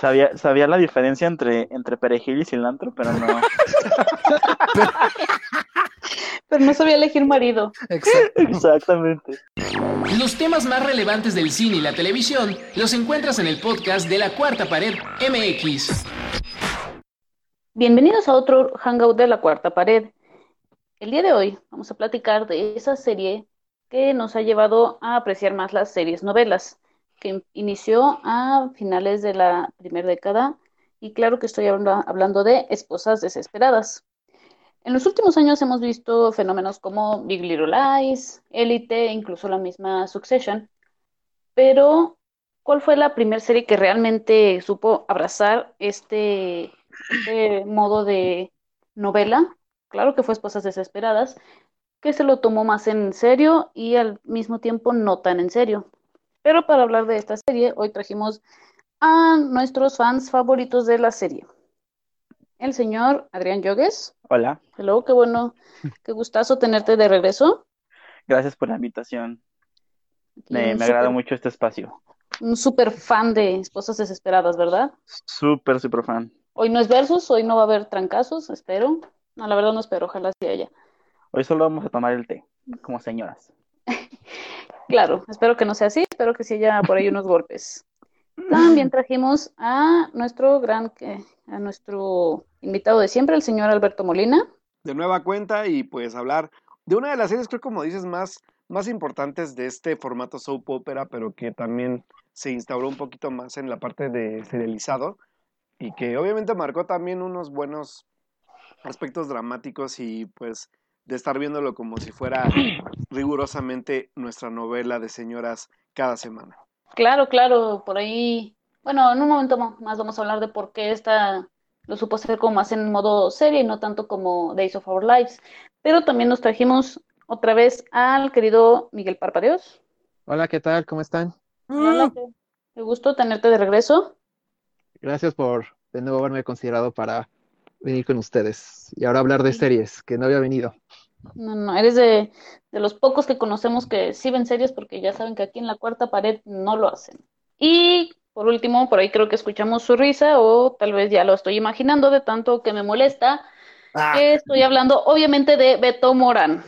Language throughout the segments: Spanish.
Sabía, sabía la diferencia entre, entre perejil y cilantro, pero no. Pero no sabía elegir marido. Exacto. Exactamente. Los temas más relevantes del cine y la televisión los encuentras en el podcast de La Cuarta Pared MX. Bienvenidos a otro Hangout de la Cuarta Pared. El día de hoy vamos a platicar de esa serie que nos ha llevado a apreciar más las series novelas, que inició a finales de la primera década y claro que estoy hablando de Esposas Desesperadas. En los últimos años hemos visto fenómenos como Big Little Lies, Elite, incluso la misma Succession, pero ¿cuál fue la primera serie que realmente supo abrazar este, este modo de novela? Claro que fue Esposas Desesperadas, que se lo tomó más en serio y al mismo tiempo no tan en serio. Pero para hablar de esta serie, hoy trajimos a nuestros fans favoritos de la serie el señor Adrián Yogues. Hola. Hello, qué bueno, qué gustazo tenerte de regreso. Gracias por la invitación. Me, me agrada mucho este espacio. Un súper fan de Esposas Desesperadas, ¿verdad? Súper, súper fan. Hoy no es versus, hoy no va a haber trancazos, espero. No, la verdad no espero, ojalá sea ella. Hoy solo vamos a tomar el té, como señoras. Claro, espero que no sea así, espero que sí haya por ahí unos golpes. También trajimos a nuestro gran, a nuestro invitado de siempre, el señor Alberto Molina. De nueva cuenta y pues hablar de una de las series, creo como dices, más, más importantes de este formato soap opera, pero que también se instauró un poquito más en la parte de serializado y que obviamente marcó también unos buenos aspectos dramáticos y pues de estar viéndolo como si fuera rigurosamente nuestra novela de señoras cada semana. Claro, claro, por ahí, bueno, en un momento más vamos a hablar de por qué esta lo supo hacer como más en modo serie y no tanto como Days of Our Lives. Pero también nos trajimos otra vez al querido Miguel Parpadeos. Hola, ¿qué tal? ¿Cómo están? Hola, qué gusto tenerte de regreso. Gracias por de nuevo haberme considerado para venir con ustedes y ahora hablar de series que no había venido. No, no, eres de, los pocos que conocemos que sí ven series porque ya saben que aquí en la cuarta pared no lo hacen. Y por último, por ahí creo que escuchamos su risa o tal vez ya lo estoy imaginando de tanto que me molesta. Ah. Que estoy hablando obviamente de Beto Morán.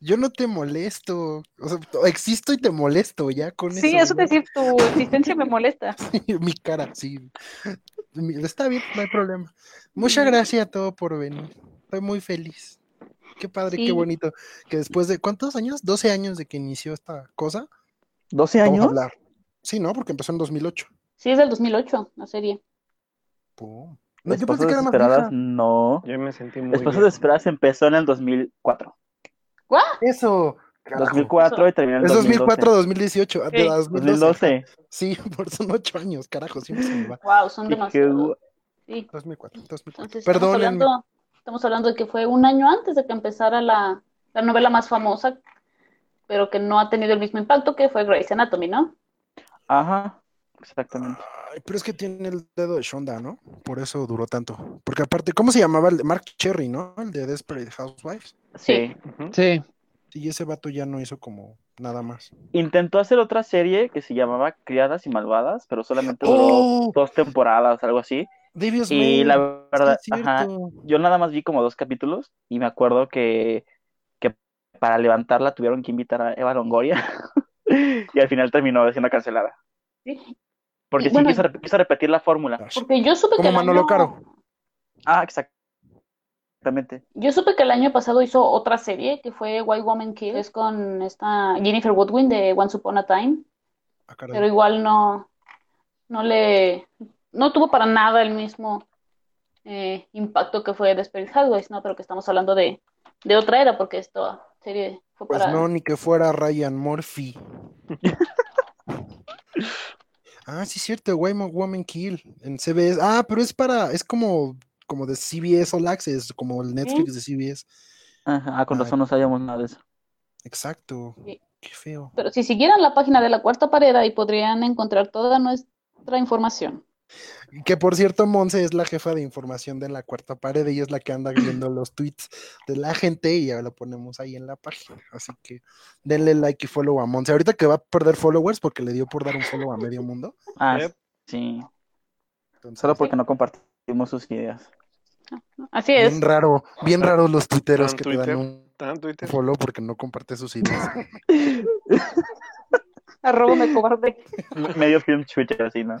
Yo no te molesto, o sea, existo y te molesto ya con eso. Sí, eso decir, tu existencia me molesta. Mi cara, sí. Está bien, no hay problema. Muchas gracias a todos por venir. Estoy muy feliz. Qué padre, qué bonito. Que después de, ¿cuántos años? 12 años de que inició esta cosa. ¿12 años? hablar. Sí, ¿no? Porque empezó en 2008. Sí, es del 2008, la serie. No, yo pensé que era más No. Yo me sentí muy Esposas Desesperadas empezó en el 2004. ¿Cuál? Eso. 2004 y terminó en Es 2004, 2018. Sí. 2012. Sí, por son 8 años, carajo, siempre se me va. Wow, son demasiados. Sí. 2004, 2004. Perdón. Estamos hablando de que fue un año antes de que empezara la, novela más famosa, pero que no ha tenido el mismo impacto que fue Grey's Anatomy, ¿no? Ajá, exactamente. pero es que tiene el dedo de Shonda, ¿no? Por eso duró tanto. Porque aparte, ¿cómo se llamaba el de Mark Cherry, ¿no? El de Desperate Housewives. Sí. Sí. Y ese vato ya no hizo como nada más. Intentó hacer otra serie que se llamaba Criadas y Malvadas, pero solamente duró ¡Oh! dos temporadas, algo así. Davis Y May, la verdad, ajá, yo nada más vi como dos capítulos y me acuerdo que, que para levantarla tuvieron que invitar a Eva Longoria y al final terminó siendo cancelada. Sí. Porque Y sí bueno, quiso, quiso repetir la fórmula. Porque yo supe que Como Manolo año, Caro. Ah, exactamente. yo supe que el año pasado hizo otra serie que fue White Woman Kill, es con esta Jennifer Woodwin de Once Upon a Time, Ah, pero igual no, no le, no tuvo para nada el mismo eh, impacto que fue Desperate Housewives, ¿no? Pero que estamos hablando de, de otra era, porque esta serie fue Pues para... no, ni que fuera Ryan Murphy. ah, sí es cierto, Woman, Woman Kill en CBS. Ah, pero es para, es como, como de CBS All Access, como el Netflix de CBS. Ajá, ah, con razón no sabíamos nada de eso. Exacto. Sí. Qué feo. Pero si siguieran la página de la cuarta pared ahí podrían encontrar toda nuestra información. Que por cierto, Monse es la jefa de información de la cuarta pared, ella es la que anda viendo los tweets de la gente y ya lo ponemos ahí en la página. Así que denle like y follow a Monse. Ahorita que va a perder followers porque le dio por dar un follow a medio mundo. Ah, Yep. sí. Entonces, Solo porque no compartimos sus ideas. Así es. bien raro, bien raro los tuiteros que te dan un follow porque no comparte sus ideas. Arroba me cobarde. Medio film Twitter así, ¿no?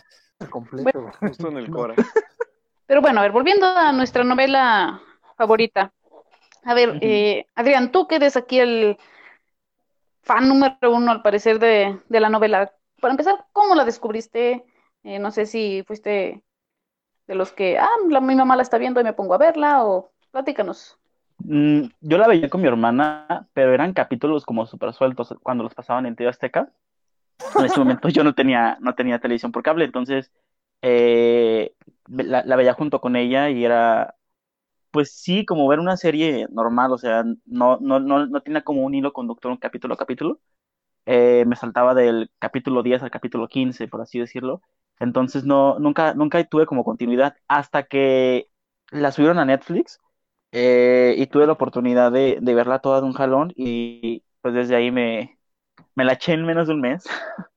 Completo. Justo en el Cora. Pero bueno, a ver, volviendo a nuestra novela favorita. A ver, eh, Adrián, tú que eres aquí el fan número uno, al parecer, de, de la novela. Para empezar, ¿cómo la descubriste? Eh, no sé si fuiste de los que, ah, la, mi mamá la está viendo y me pongo a verla, o platícanos. Mm, yo la veía con mi hermana, pero eran capítulos como súper sueltos cuando los pasaban en TV Azteca. En ese momento yo no tenía, no tenía televisión por cable, entonces eh, la, veía junto con ella y era, pues sí, como ver una serie normal, o sea, no, no, no, no tenía como un hilo conductor, un capítulo a capítulo. Eh, me saltaba del capítulo 10 al capítulo 15, por así decirlo. Entonces no, nunca, nunca tuve como continuidad hasta que la subieron a Netflix eh, y tuve la oportunidad de, de verla toda de un jalón y pues desde ahí me, me la eché en menos de un mes.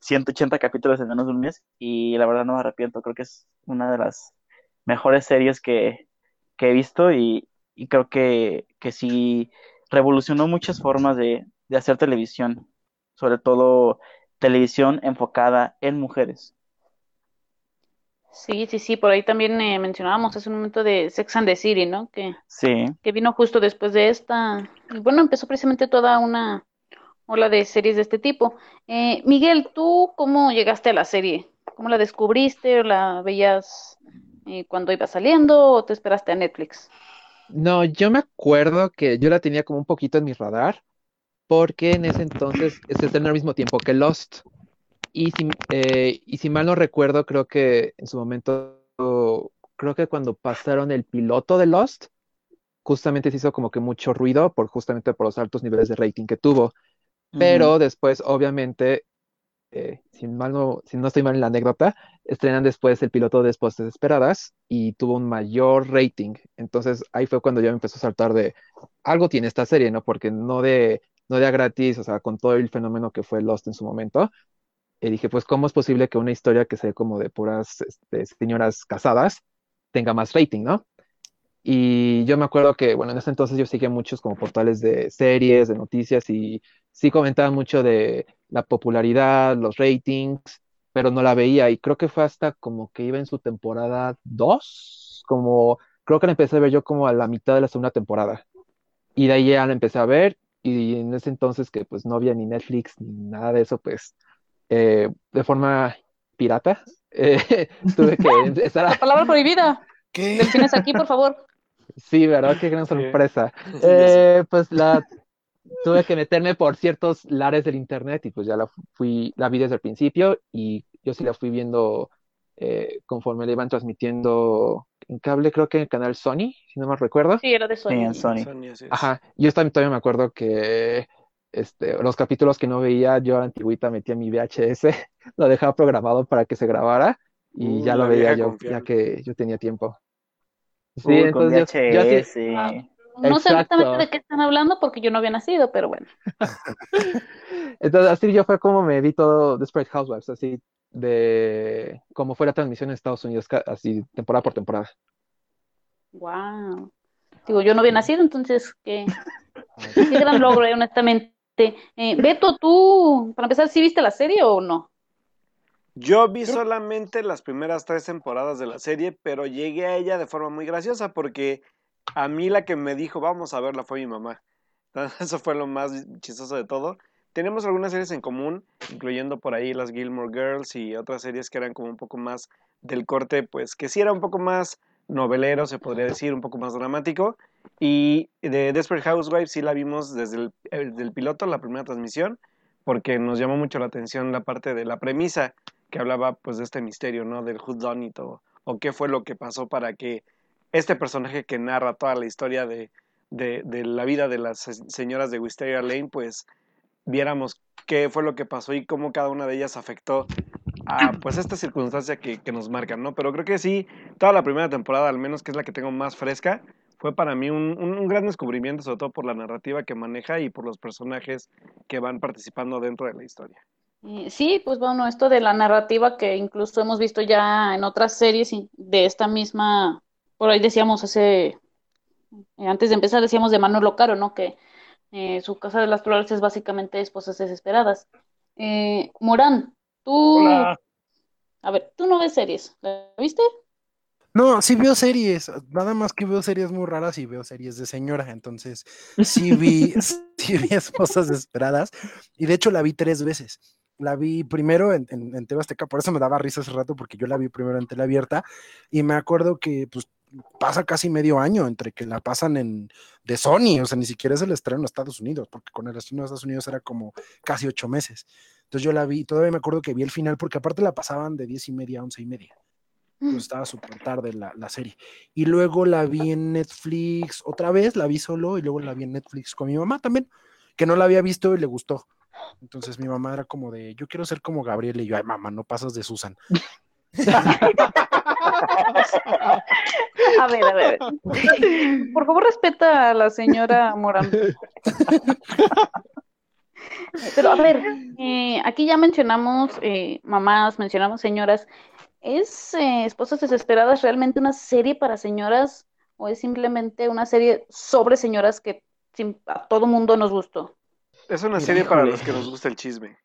180 capítulos en menos de un mes y la verdad no me arrepiento, creo que es una de las mejores series que, que he visto y, y creo que, que sí revolucionó muchas formas de, de hacer televisión, sobre todo televisión enfocada en mujeres. Sí, sí, sí, por ahí también eh, mencionábamos hace un momento de Sex and the City, ¿no? Que, Sí, que vino justo después de esta. Y bueno, empezó precisamente toda una ola de series de este tipo. Eh, Miguel, ¿tú cómo llegaste a la serie? ¿Cómo la descubriste? ¿O la veías eh, cuando iba saliendo o te esperaste a Netflix? No, yo me acuerdo que yo la tenía como un poquito en mi radar, porque en ese entonces se estrenó al mismo tiempo que Lost. Y si, eh, y si mal no recuerdo, creo que en su momento, creo que cuando pasaron el piloto de Lost, justamente se hizo como que mucho ruido por justamente por los altos niveles de rating que tuvo. Pero después, obviamente, eh, si mal no, si no estoy mal en la anécdota, estrenan después el piloto de Esposas Desesperadas y tuvo un mayor rating. Entonces ahí fue cuando ya me empezó a saltar de algo tiene esta serie, ¿no? Porque no de, no de a gratis, o sea, con todo el fenómeno que fue Lost en su momento. Y dije, pues, ¿cómo es posible que una historia que sea como de puras este, señoras casadas tenga más rating, ¿no? Y yo me acuerdo que, bueno, en ese entonces yo seguía muchos como portales de series, de noticias y sí comentaban mucho de la popularidad, los ratings, pero no la veía y creo que fue hasta como que iba en su temporada 2, como creo que la empecé a ver yo como a la mitad de la segunda temporada. Y de ahí ya la empecé a ver y en ese entonces que pues no había ni Netflix ni nada de eso, pues eh, de forma pirata eh, tuve que empezar La a... palabra prohibida. ¿Qué? Delfines aquí, por favor. Sí, ¿verdad? Qué gran sorpresa. Sí, Eh, pues la tuve que meterme por ciertos lares del internet y pues ya la fui, la vi desde el principio y yo sí la fui viendo eh, conforme la iban transmitiendo en cable, creo que en el canal Sony, si no me recuerdo. Sí, era de Sí, Sony. en Sony. Sony. Ajá, yo también todavía me acuerdo que este, los capítulos que no veía, yo a la antigüita metía mi VHS, lo dejaba programado para que se grabara y Uh, ya lo veía yo, confiable. ya que yo tenía tiempo. Sí, Uy, con entonces yo, yo así- VHS. Ah, No sé exactamente de qué están hablando porque yo no había nacido, pero bueno. Entonces, así yo fue como me vi todo Desperate Housewives, así de como fue la transmisión en Estados Unidos, así temporada por temporada. Wow. Digo, yo no había nacido, entonces qué, qué gran logro, eh, honestamente. Eh, Beto, tú, para empezar, ¿sí viste la serie o no? Yo vi solamente las primeras tres temporadas de la serie, pero llegué a ella de forma muy graciosa porque a mí la que me dijo vamos a verla fue mi mamá. Entonces, eso fue lo más chistoso de todo. Tenemos algunas series en común, incluyendo por ahí las Gilmore Girls y otras series que eran como un poco más del corte, pues que sí era un poco más novelero, se podría decir, un poco más dramático. Y de Desperate Housewives sí la vimos desde el, el- del piloto, la primera transmisión, porque nos llamó mucho la atención la parte de la premisa que hablaba pues de este misterio, ¿no? Del who done it o, o qué fue lo que pasó para que este personaje que narra toda la historia de, de, la vida de las se- señoras de Wisteria Lane, pues viéramos qué fue lo que pasó y cómo cada una de ellas afectó a pues esta circunstancia que, que nos marcan, ¿no? Pero creo que sí, toda la primera temporada, al menos que es la que tengo más fresca, fue para mí un, un- un gran descubrimiento, sobre todo por la narrativa que maneja y por los personajes que van participando dentro de la historia. Eh, sí, pues bueno, esto de la narrativa que incluso hemos visto ya en otras series de esta misma, por ahí decíamos hace, eh, antes de empezar decíamos de Manolo Caro, ¿no? Que eh, su Casa de las Flores es básicamente Esposas Desesperadas. Morán, tú, a ver, tú no ves series, ¿la viste? No, sí veo series, nada más que veo series muy raras y veo series de señora, entonces sí vi, sí vi Esposas Desesperadas y de hecho la vi tres veces. La vi primero en, en, en Tebasteca, por eso me daba risa hace rato, porque yo la vi primero en tele abierta y me acuerdo que pues pasa casi medio año entre que la pasan en de Sony, o sea, ni siquiera es el estreno en Estados Unidos, porque con el estreno de Estados Unidos era como casi ocho meses. Entonces yo la vi, todavía me acuerdo que vi el final, porque aparte la pasaban de diez y media a once y media. Pues estaba súper tarde la, la, serie. Y luego la vi en Netflix otra vez, la vi solo y luego la vi en Netflix con mi mamá también, que no la había visto y le gustó. Entonces mi mamá era como de, yo quiero ser como Gabriel y yo, ay mamá, no pasas de Susan. A ver, a ver. Por favor, respeta a la señora Morán. Pero a ver, eh, aquí ya mencionamos eh, mamás, mencionamos señoras. ¿Es eh, Esposas Desesperadas realmente una serie para señoras o es simplemente una serie sobre señoras que a todo mundo nos gustó? Es una serie Híjole. para los que nos gusta el chisme.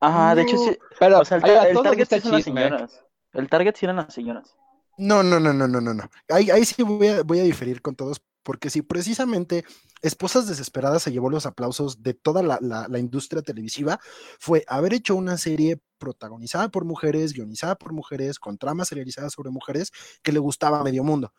Ajá, de hecho sí. Pero o sea, el, el, el target sí son las señoras. El target sí eran las señoras. No, no, no, no, no, no, no. Ahí, ahí sí voy a, voy a diferir con todos, porque si precisamente Esposas Desesperadas se llevó los aplausos de toda la, la, la, industria televisiva, fue haber hecho una serie protagonizada por mujeres, guionizada por mujeres, con tramas serializadas sobre mujeres, que le gustaba a medio mundo.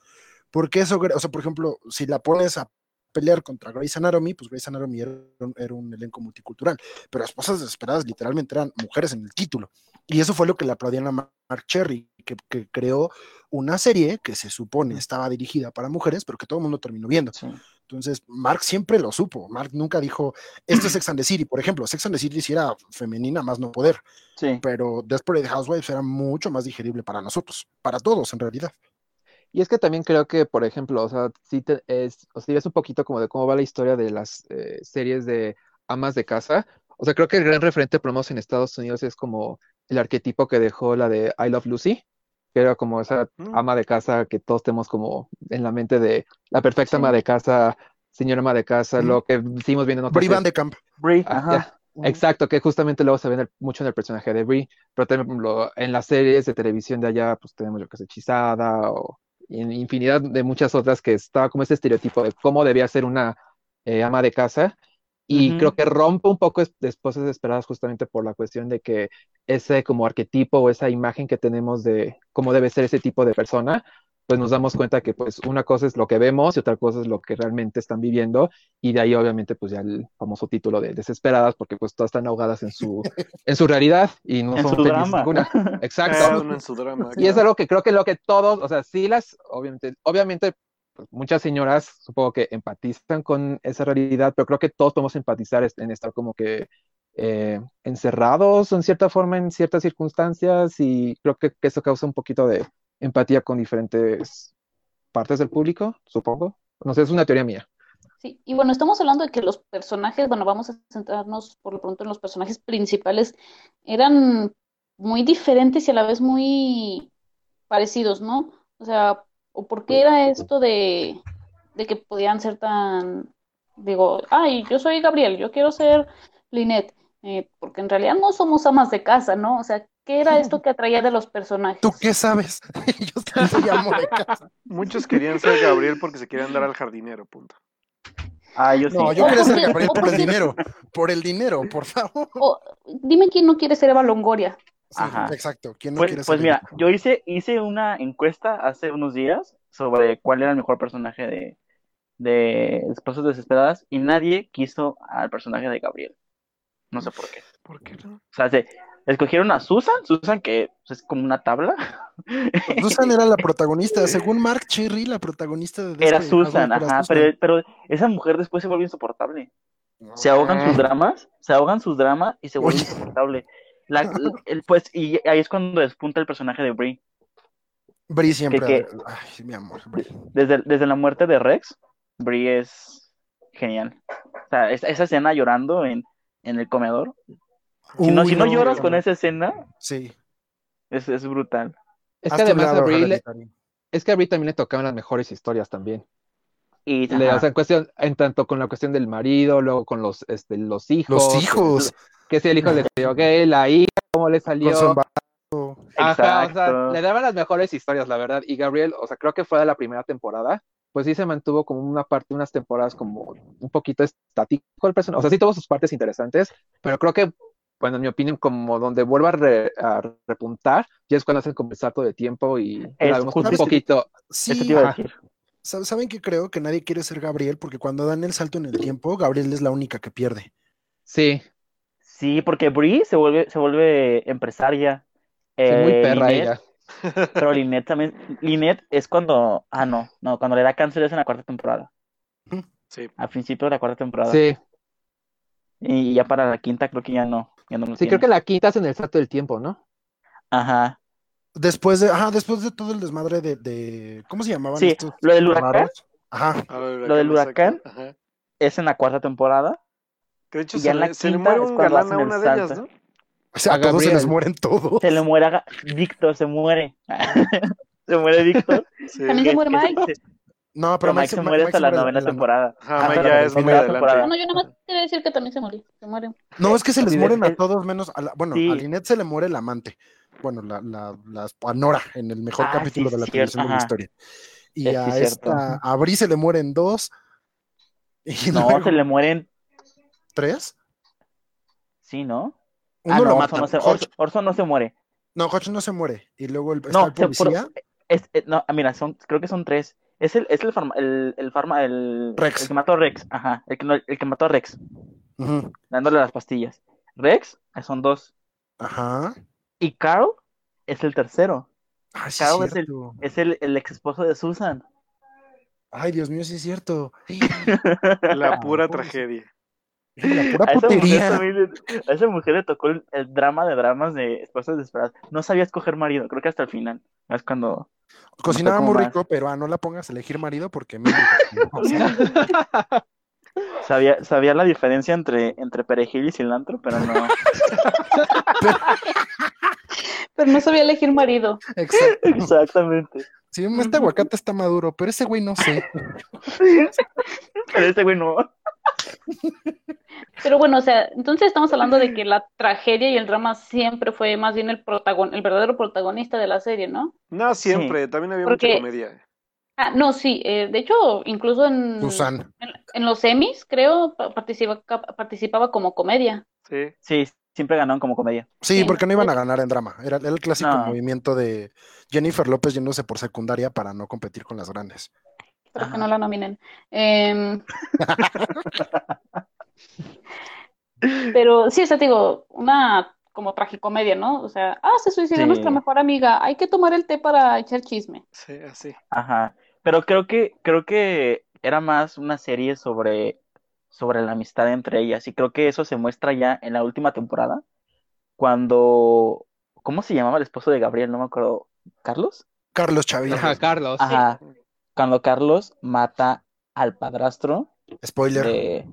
Porque eso, o sea, por ejemplo, si la pones a pelear contra Grey's Anatomy, pues Grey's Anatomy era un, era un, elenco multicultural, pero Esposas Desesperadas literalmente eran mujeres en el título. Y eso fue lo que le aplaudían a Mark Cherry, que, que creó una serie que se supone estaba dirigida para mujeres, pero que todo el mundo terminó viendo. Sí. Entonces, Mark siempre lo supo. Mark nunca dijo, esto es Sex and the City. Por ejemplo, Sex and the City sí era femenina más no poder. Sí. Pero Desperate Housewives era mucho más digerible para nosotros, para todos en realidad. Y es que también creo que, por ejemplo, o sea, si te, es, o sea, es un poquito como de cómo va la historia de las eh, series de amas de casa. O sea, creo que el gran referente, por lo menos en Estados Unidos, es como el arquetipo que dejó la de I Love Lucy, que era como esa mm. ama de casa que todos tenemos como en la mente de la perfecta sí. ama de casa, señora ama de casa, mm. lo que hicimos viendo en otras Brie Van de Camp. Brie, ah, ajá. Mm. Exacto, que justamente luego se ve mucho en el personaje de Brie, pero también en las series de televisión de allá, pues tenemos lo que es hechizada o infinidad de muchas otras que estaba como ese estereotipo de cómo debía ser una eh, ama de casa. Y uh -huh. creo que rompe un poco de esposas desesperadas justamente por la cuestión de que ese como arquetipo o esa imagen que tenemos de cómo debe ser ese tipo de persona, pues nos damos cuenta que pues una cosa es lo que vemos y otra cosa es lo que realmente están viviendo y de ahí obviamente pues ya el famoso título de desesperadas porque pues todas están ahogadas en su en su realidad y no en son su drama. ninguna. Exacto. en su drama, y es algo que creo que lo que todos, o sea, sí las obviamente obviamente pues, muchas señoras supongo que empatizan con esa realidad, pero creo que todos podemos empatizar en estar como que eh, encerrados en cierta forma en ciertas circunstancias y creo que, que eso causa un poquito de empatía con diferentes partes del público, supongo. No sé, es una teoría mía. Sí, y bueno, estamos hablando de que los personajes, bueno, vamos a centrarnos por lo pronto en los personajes principales, eran muy diferentes y a la vez muy parecidos, ¿no? O sea, ¿o por qué era esto de, de que podían ser tan, digo, ay, yo soy Gabriel, yo quiero ser Lynette, eh, porque en realidad no somos amas de casa, ¿no? O sea, ¿Qué era esto que atraía de los personajes? ¿Tú qué sabes? Yo soy amo de casa. Muchos querían ser Gabriel porque se querían dar al jardinero, punto. Ah, yo sí. No, yo quería ser Gabriel por el dinero. Por el dinero, por favor. O, dime quién no quiere ser Eva Longoria. Sí, Ajá. exacto. ¿Quién no pues, quiere pues ser mira, yo hice, hice una encuesta hace unos días sobre cuál era el mejor personaje de, de Esposas Desesperadas y nadie quiso al personaje de Gabriel. No sé por qué. ¿Por qué no? O sea, se, escogieron a Susan, Susan que pues, es como una tabla. Susan era la protagonista, según Mark Cherry, la protagonista de Era Susan, ajá, Susan. Pero, pero esa mujer después se vuelve insoportable. Se ahogan sus dramas, se ahogan sus dramas y se vuelve Oye. insoportable. La, la, el, pues, y ahí es cuando despunta el personaje de Brie. Brie siempre. Que, que, ay, mi amor. Brie. Desde, desde la muerte de Rex, Brie es genial. O sea, esa, esa escena llorando en, en el comedor, Si no, Uy, si no no, lloras no, con esa escena, Sí. es, es brutal. Es Haz que además a Brie, le- es que a Brie también le tocaban las mejores historias también. Y, Le- o sea, en cuestión, en tanto con la cuestión del marido, luego con los, este, los hijos. Los hijos. Que si el hijo le salió gay, la hija, cómo le salió. Con su embarazo. Ajá, o sea, Exacto. le daban las mejores historias, la verdad. Y Gabriel, o sea, creo que fue de la primera temporada, pues sí se mantuvo como una parte, unas temporadas como un poquito estático el personaje. O sea, sí tuvo sus partes interesantes, pero creo que, bueno, en mi opinión, como donde vuelve a, re- a repuntar, ya es cuando hacen como el salto de tiempo y Es la vemos como un justo- poquito. Sí, Eso te iba a Ajá. decir. Sa- ¿Saben que creo que nadie quiere ser Gabriel? Porque cuando dan el salto en el tiempo, Gabriel es la única que pierde. Sí, Sí, porque Brie se vuelve, se vuelve empresaria. sí, muy Eh, perra Lynette- ella. Pero Lynette también. Lynette es cuando. Ah, no, no, cuando le da cáncer es en la cuarta temporada. Sí. Al principio de la cuarta temporada. Sí, Y ya para la quinta creo que ya no. Ya no lo sí, creo que la quinta es en el salto del tiempo, ¿no? Ajá. Después de, ajá, después de todo el desmadre de, de ¿cómo se llamaban Sí, estos lo del huracán raros? Ajá. Ver, Lo del huracán. Ajá. es en la cuarta temporada. Que de hecho Y se ya en la le, se le quinta muere un galán a una de ellas, salto. ¿no? O sea, A todos se les mueren todos. Se le muere a Víctor, se muere. se muere Víctor. Sí. También se muere Mike. No, pero Mike se muere hasta la novena temporada. Ajá, Ah, Mike pero ya es muy adelante. No, yo nada más quería decir que también se murió. Se muere. No, es que se les Sí, mueren es- a todos menos a la, bueno, Sí. a Lynette se le muere el amante. Bueno, la, la, la a Nora en el mejor Ah, capítulo sí, de la cierto, televisión de la ajá. historia. Y Es a esta, a Bri se le mueren dos. Y No, luego se le mueren. tres. Sí, ¿no? Uno Ah, lo no, mata. Orson no, se, Orson- Orson no se muere. no, Hodge no se muere. Y luego el, está No, el se- por- policía. es, eh, no, ah, mira, son, creo que son tres. Es el, es el farma, el, el farma, el, Rex. el que mató a Rex, ajá, el que, el que mató a Rex, dándole las pastillas. Rex, eh, son dos. Ajá. Y Carl es el tercero. Ay, sí, Carl es es el, es el, el ex esposo de Susan. Ay, Dios mío, sí es cierto. La pura pobrecito. tragedia. La pura A esa, mujer putería. también le- a esa mujer le tocó el, el drama de dramas de esposas desesperadas. No sabía escoger marido, creo que hasta el final. Es cuando. Cocinaba muy más. rico, pero ah, no la pongas a elegir marido porque me Sabía, sabía la diferencia entre, entre perejil y cilantro, pero no. Pero no sabía elegir marido. Exacto. Exactamente. Sí, este aguacate está maduro, pero ese güey no sé. Pero este güey no. Pero bueno, o sea, entonces estamos hablando de que la tragedia y el drama siempre fue más bien el protagon el verdadero protagonista de la serie, ¿no? No siempre, también había Porque- mucha comedia. Ah, no, sí, eh, de hecho, incluso en, Susan. en, en los Emmys, creo, pa- participa- participaba como comedia. Sí. Sí, siempre ganaron como comedia. Sí, Sí. porque no iban a ganar en drama. Era, el clásico No. movimiento de Jennifer López yéndose por secundaria para no competir con las grandes. Para que no la nominen. Em, pero sí, o sea, te digo, una como tragicomedia, ¿no? O sea, ah, se suicidó Sí. nuestra mejor amiga, hay que tomar el té para echar chisme. Sí, así. Ajá. Pero creo que, creo que era más una serie sobre, sobre la amistad entre ellas. Y creo que eso se muestra ya en la última temporada. Cuando. ¿Cómo se llamaba el esposo de Gabriel? No me acuerdo. ¿Carlos? Carlos Chavira. Ajá, Carlos. Ajá. Cuando Carlos mata al padrastro Spoiler. de.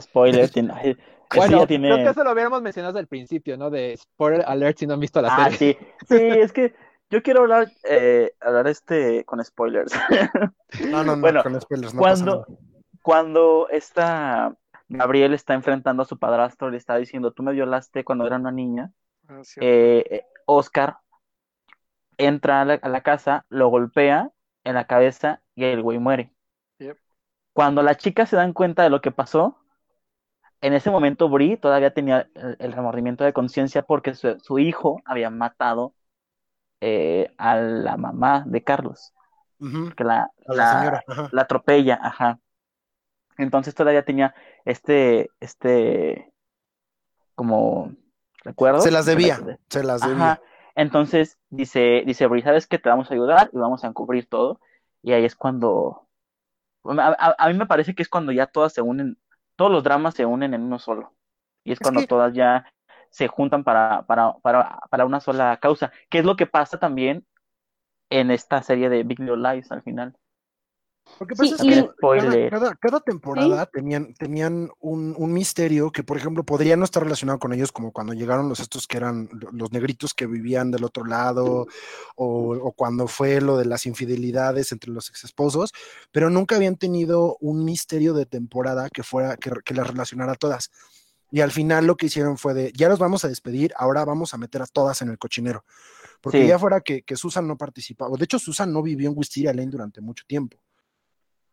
Spoiler, tiene. Bueno, tiene. creo que eso lo hubiéramos mencionado desde el principio, ¿no? De spoiler alert si no han visto la Ah, serie. sí. Sí, es que yo quiero hablar, eh, hablar este con spoilers. No, no, no, bueno, con spoilers. No pasa Cuando, nada. cuando esta Gabriel está enfrentando a su padrastro, le está diciendo, tú me violaste cuando era una niña, Ah, sí. eh, eh, Oscar entra a la, a la casa, lo golpea en la cabeza y el güey muere. Yep. Cuando las chicas se dan cuenta de lo que pasó, en ese momento Brie todavía tenía el, el remordimiento de conciencia porque su, su hijo había matado eh, a la mamá de Carlos, que la, A la la- señora. Ajá. la atropella, ajá. Entonces todavía tenía este, este, como, recuerdo. Se las debía. Se las debía. Ajá. Entonces dice, dice Brie, ¿sabes qué? Te vamos a ayudar y vamos a encubrir todo. Y ahí es cuando, a, a- a mí me parece que es cuando ya todas se unen, todos los dramas se unen en uno solo. Y es Es cuando que- todas ya se juntan para, para, para, para una sola causa, que es lo que pasa también en esta serie de Big Little Lies al final. Lo que Sí, es que cada, cada- cada temporada tenían, tenían un, un misterio que, por ejemplo, podría no estar relacionado con ellos, como cuando llegaron los estos que eran lo- los negritos que vivían del otro lado, o, o cuando fue lo de las infidelidades entre los ex esposos, pero nunca habían tenido un misterio de temporada que fuera, que, que las relacionara a todas. Y al final lo que hicieron fue de, ya los vamos a despedir, ahora vamos a meter a todas en el cochinero. Porque Sí. ya fuera que, que Susan no participaba, de hecho Susan no vivió en Wisteria Lane durante mucho tiempo.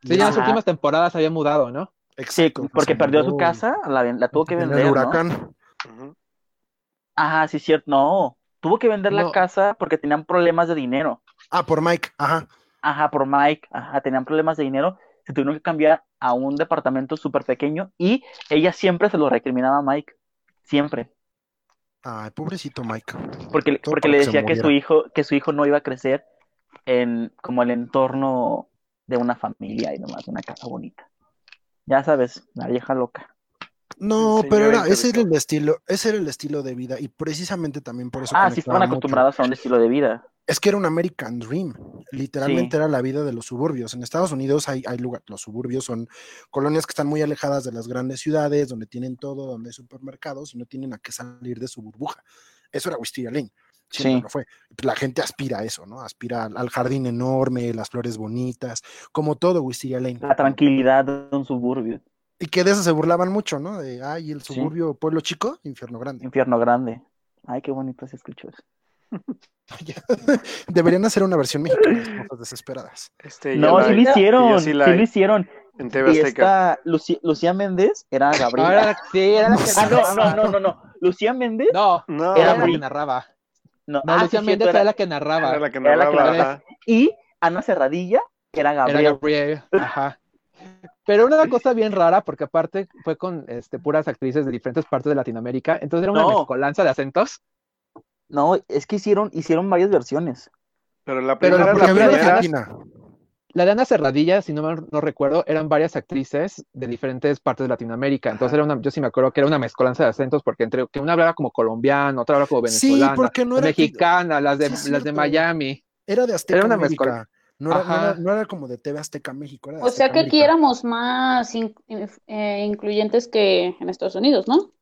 Sí, ya en las últimas temporadas había mudado, ¿no? Sí, Exacto, porque se perdió su mudó casa, la, tuvo que en vender, el ¿no? huracán. Ajá, sí, cierto. No, tuvo que vender la casa porque tenían problemas de dinero. Ah, por Mike, ajá. Ajá, por Mike, ajá, tenían problemas de dinero. Se tuvieron que cambiar a un departamento súper pequeño y ella siempre se lo recriminaba a Mike. Siempre. Ay, pobrecito Mike. Porque, porque le que decía que su muriera. hijo, que su hijo no iba a crecer en como el entorno de una familia y nomás una casa bonita. Ya sabes, la vieja loca. No, pero era, ese era el estilo, ese era el estilo de vida y precisamente también por eso Ah, sí estaban mucho. acostumbrados a un estilo de vida. Es que era un American Dream, literalmente Sí. era la vida de los suburbios. En Estados Unidos hay, hay lugar, los suburbios son colonias que están muy alejadas de las grandes ciudades, donde tienen todo, donde hay supermercados y no tienen a qué salir de su burbuja. Eso era Wisteria Lane. Siempre Sí. lo fue. La gente aspira a eso, ¿no? Aspira al, al jardín enorme, las flores bonitas, como todo Wisteria Lane. La tranquilidad de un suburbio. Y que de eso se burlaban mucho, ¿no? De, ay, el Sí. suburbio, pueblo chico, infierno grande. Infierno grande. Ay, qué bonito se escuchó eso. Deberían hacer una versión mexicana de Esposas Desesperadas. Este, No, sí lo hicieron, sí lo hicieron. En TV Y Azteca. esta Luci- Lucía Méndez era Gabriela. Ahora, sí, era la que Ah, no, no, no, no, no. Lucía Méndez. No, No, era Era la que narraba. No, No, ah, Lucía sí, Méndez era era- la que narraba. era la que Era la que narraba. Y Ana Cerradilla era Era Gabriela. Gabriel, ajá. Pero una cosa bien rara, porque aparte fue con este, puras actrices de diferentes partes de Latinoamérica, entonces era una No. mezcolanza de acentos. No, es que hicieron, hicieron varias versiones. Pero la Pero primera, la Porque la primera-. La de Ana Cerradilla, si no mal no recuerdo, eran varias actrices de diferentes partes de Latinoamérica. Entonces era una, yo sí me acuerdo que era una mezcolanza de acentos, porque entre que una hablaba como colombiano, otra hablaba como Sí, venezolana, porque no era que- mexicana, las de, Sí, las de. Miami. Era de Azteca Era una América. mezcola- No era, no, era, no era como de TV Azteca México. Era de O sea que aquí América. éramos más in- inf- eh, incluyentes que en Estados Unidos, ¿no?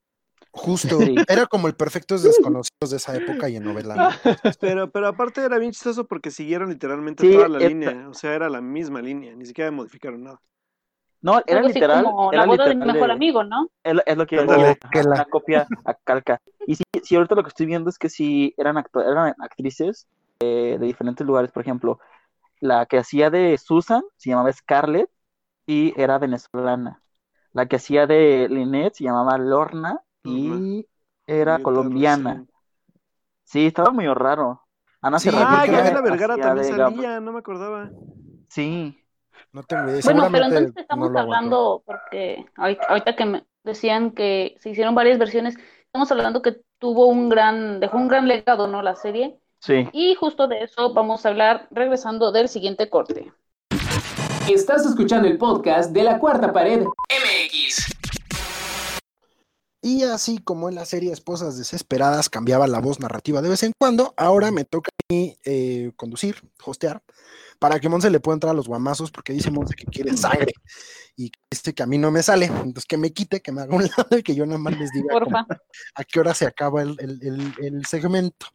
Justo. Sí. Era como el Perfectos Desconocidos de esa época y en novela. ¿no? pero, pero aparte era bien chistoso porque siguieron literalmente Sí, toda la eh, línea. O sea, era la misma línea, ni siquiera modificaron nada. No, era Algo literal. como era la boda de mi literal mejor de- amigo, ¿no? Es, lo- es lo que Que la- una copia a calca. Y sí, sí, ahorita lo que estoy viendo es que sí eran, acto- eran actrices eh, de diferentes lugares. Por ejemplo, la que hacía de Susan se llamaba Scarlett y era venezolana. La que hacía de Lynette se llamaba Lorna y era colombiana. Sí, estaba muy raro. Ana Sí, Ah, Gabriela Vergara también Gab- salía, no me acordaba. Sí, No tengo idea. Bueno, pero entonces estamos hablando, porque ahorita, ahorita que me decían que se hicieron varias versiones, estamos hablando que tuvo un gran, dejó un gran legado, ¿no? La serie. sí. Y justo de eso vamos a hablar regresando del siguiente corte. Estás escuchando el podcast de la cuarta pared MX. Y así como en la serie Esposas Desesperadas cambiaba la voz narrativa de vez en cuando, ahora me toca a mí eh, conducir, hostear, para que Monse le pueda entrar a los guamazos, porque dice Monse que quiere sangre y que dice que a mí no me sale. Entonces que me quite, que me haga un lado y que yo nada más les diga cómo- a qué hora se acaba el, el- el- el segmento.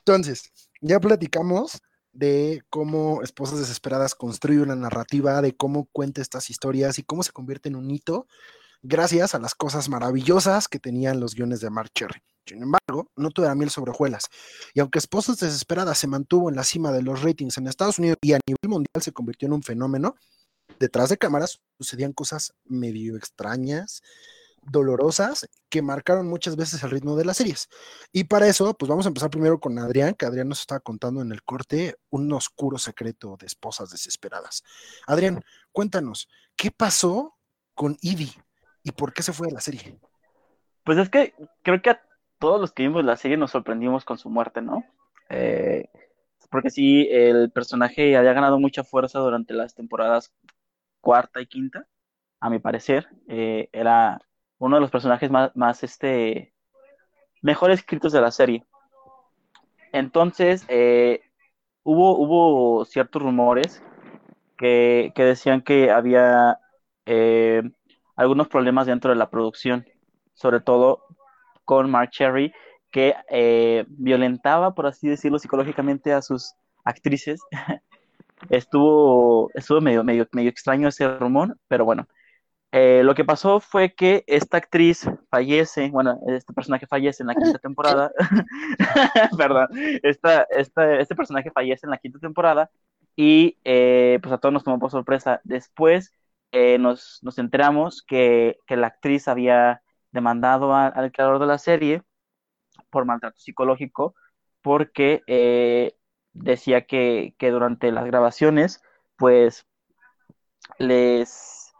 Entonces, ya platicamos de cómo Esposas Desesperadas construye una narrativa, de cómo cuenta estas historias y cómo se convierte en un hito gracias a las cosas maravillosas que tenían los guiones de Mark Cherry. Sin embargo, no todo era miel sobre. Y aunque Esposas Desesperadas se mantuvo en la cima de los ratings en Estados Unidos y a nivel mundial se convirtió en un fenómeno, detrás de cámaras sucedían cosas medio extrañas, dolorosas, que marcaron muchas veces el ritmo de las series. Y para eso, pues vamos a empezar primero con Adrián, que Adrián nos estaba contando en el corte un oscuro secreto de Esposas Desesperadas. Adrián, cuéntanos, ¿qué pasó con Ivy y por qué se fue de la serie? Pues es que creo que a todos los que vimos la serie nos sorprendimos con su muerte, ¿no? Eh, porque sí, el personaje había ganado mucha fuerza durante las temporadas cuarta y quinta, a mi parecer. Eh, era uno de los personajes más, este, mejor escritos de la serie. Entonces, eh, hubo, hubo ciertos rumores que, que decían que había eh, algunos problemas dentro de la producción, sobre todo con Mark Cherry, que eh, violentaba, por así decirlo, psicológicamente a sus actrices. estuvo estuvo medio, medio, medio extraño ese rumor, pero bueno. Eh, lo que pasó fue que esta actriz fallece, bueno, este personaje fallece en la quinta temporada, perdón, esta, esta, este personaje fallece en la quinta temporada y eh, pues a todos nos tomó por sorpresa. Después eh, nos, enteramos que, que, la actriz había demandado al creador de la serie por maltrato psicológico porque eh, decía que, que, durante las grabaciones, pues les...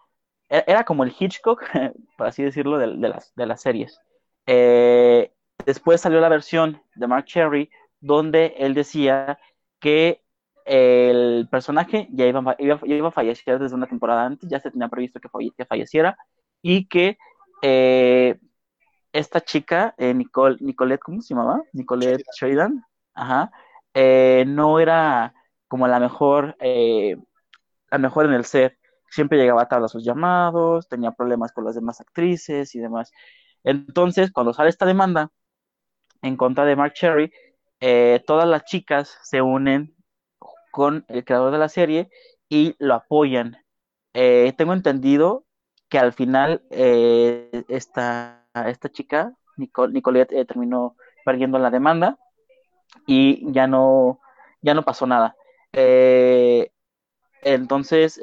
E-, era como el Hitchcock, por así decirlo, de, de las, de las series. Eh, después salió la versión de Mark Cherry, donde él decía que el personaje ya iba, iba, iba, a fallecer desde una temporada antes, ya se tenía previsto que, falle, que falleciera, y que eh, esta chica, eh, Nicole, Nicolette, ¿cómo se llamaba? Nicolette Sheridan, ajá, eh, no era como la mejor, la mejor en el set, siempre llegaba tarde a sus llamados, tenía problemas con las demás actrices y demás. Entonces, cuando sale esta demanda en contra de Mark Cherry, todas las chicas se unen con el creador de la serie y lo apoyan. Eh, tengo entendido que al final eh, esta, esta chica, Nicole, eh, terminó perdiendo la demanda y ya no, ya no pasó nada. Entonces,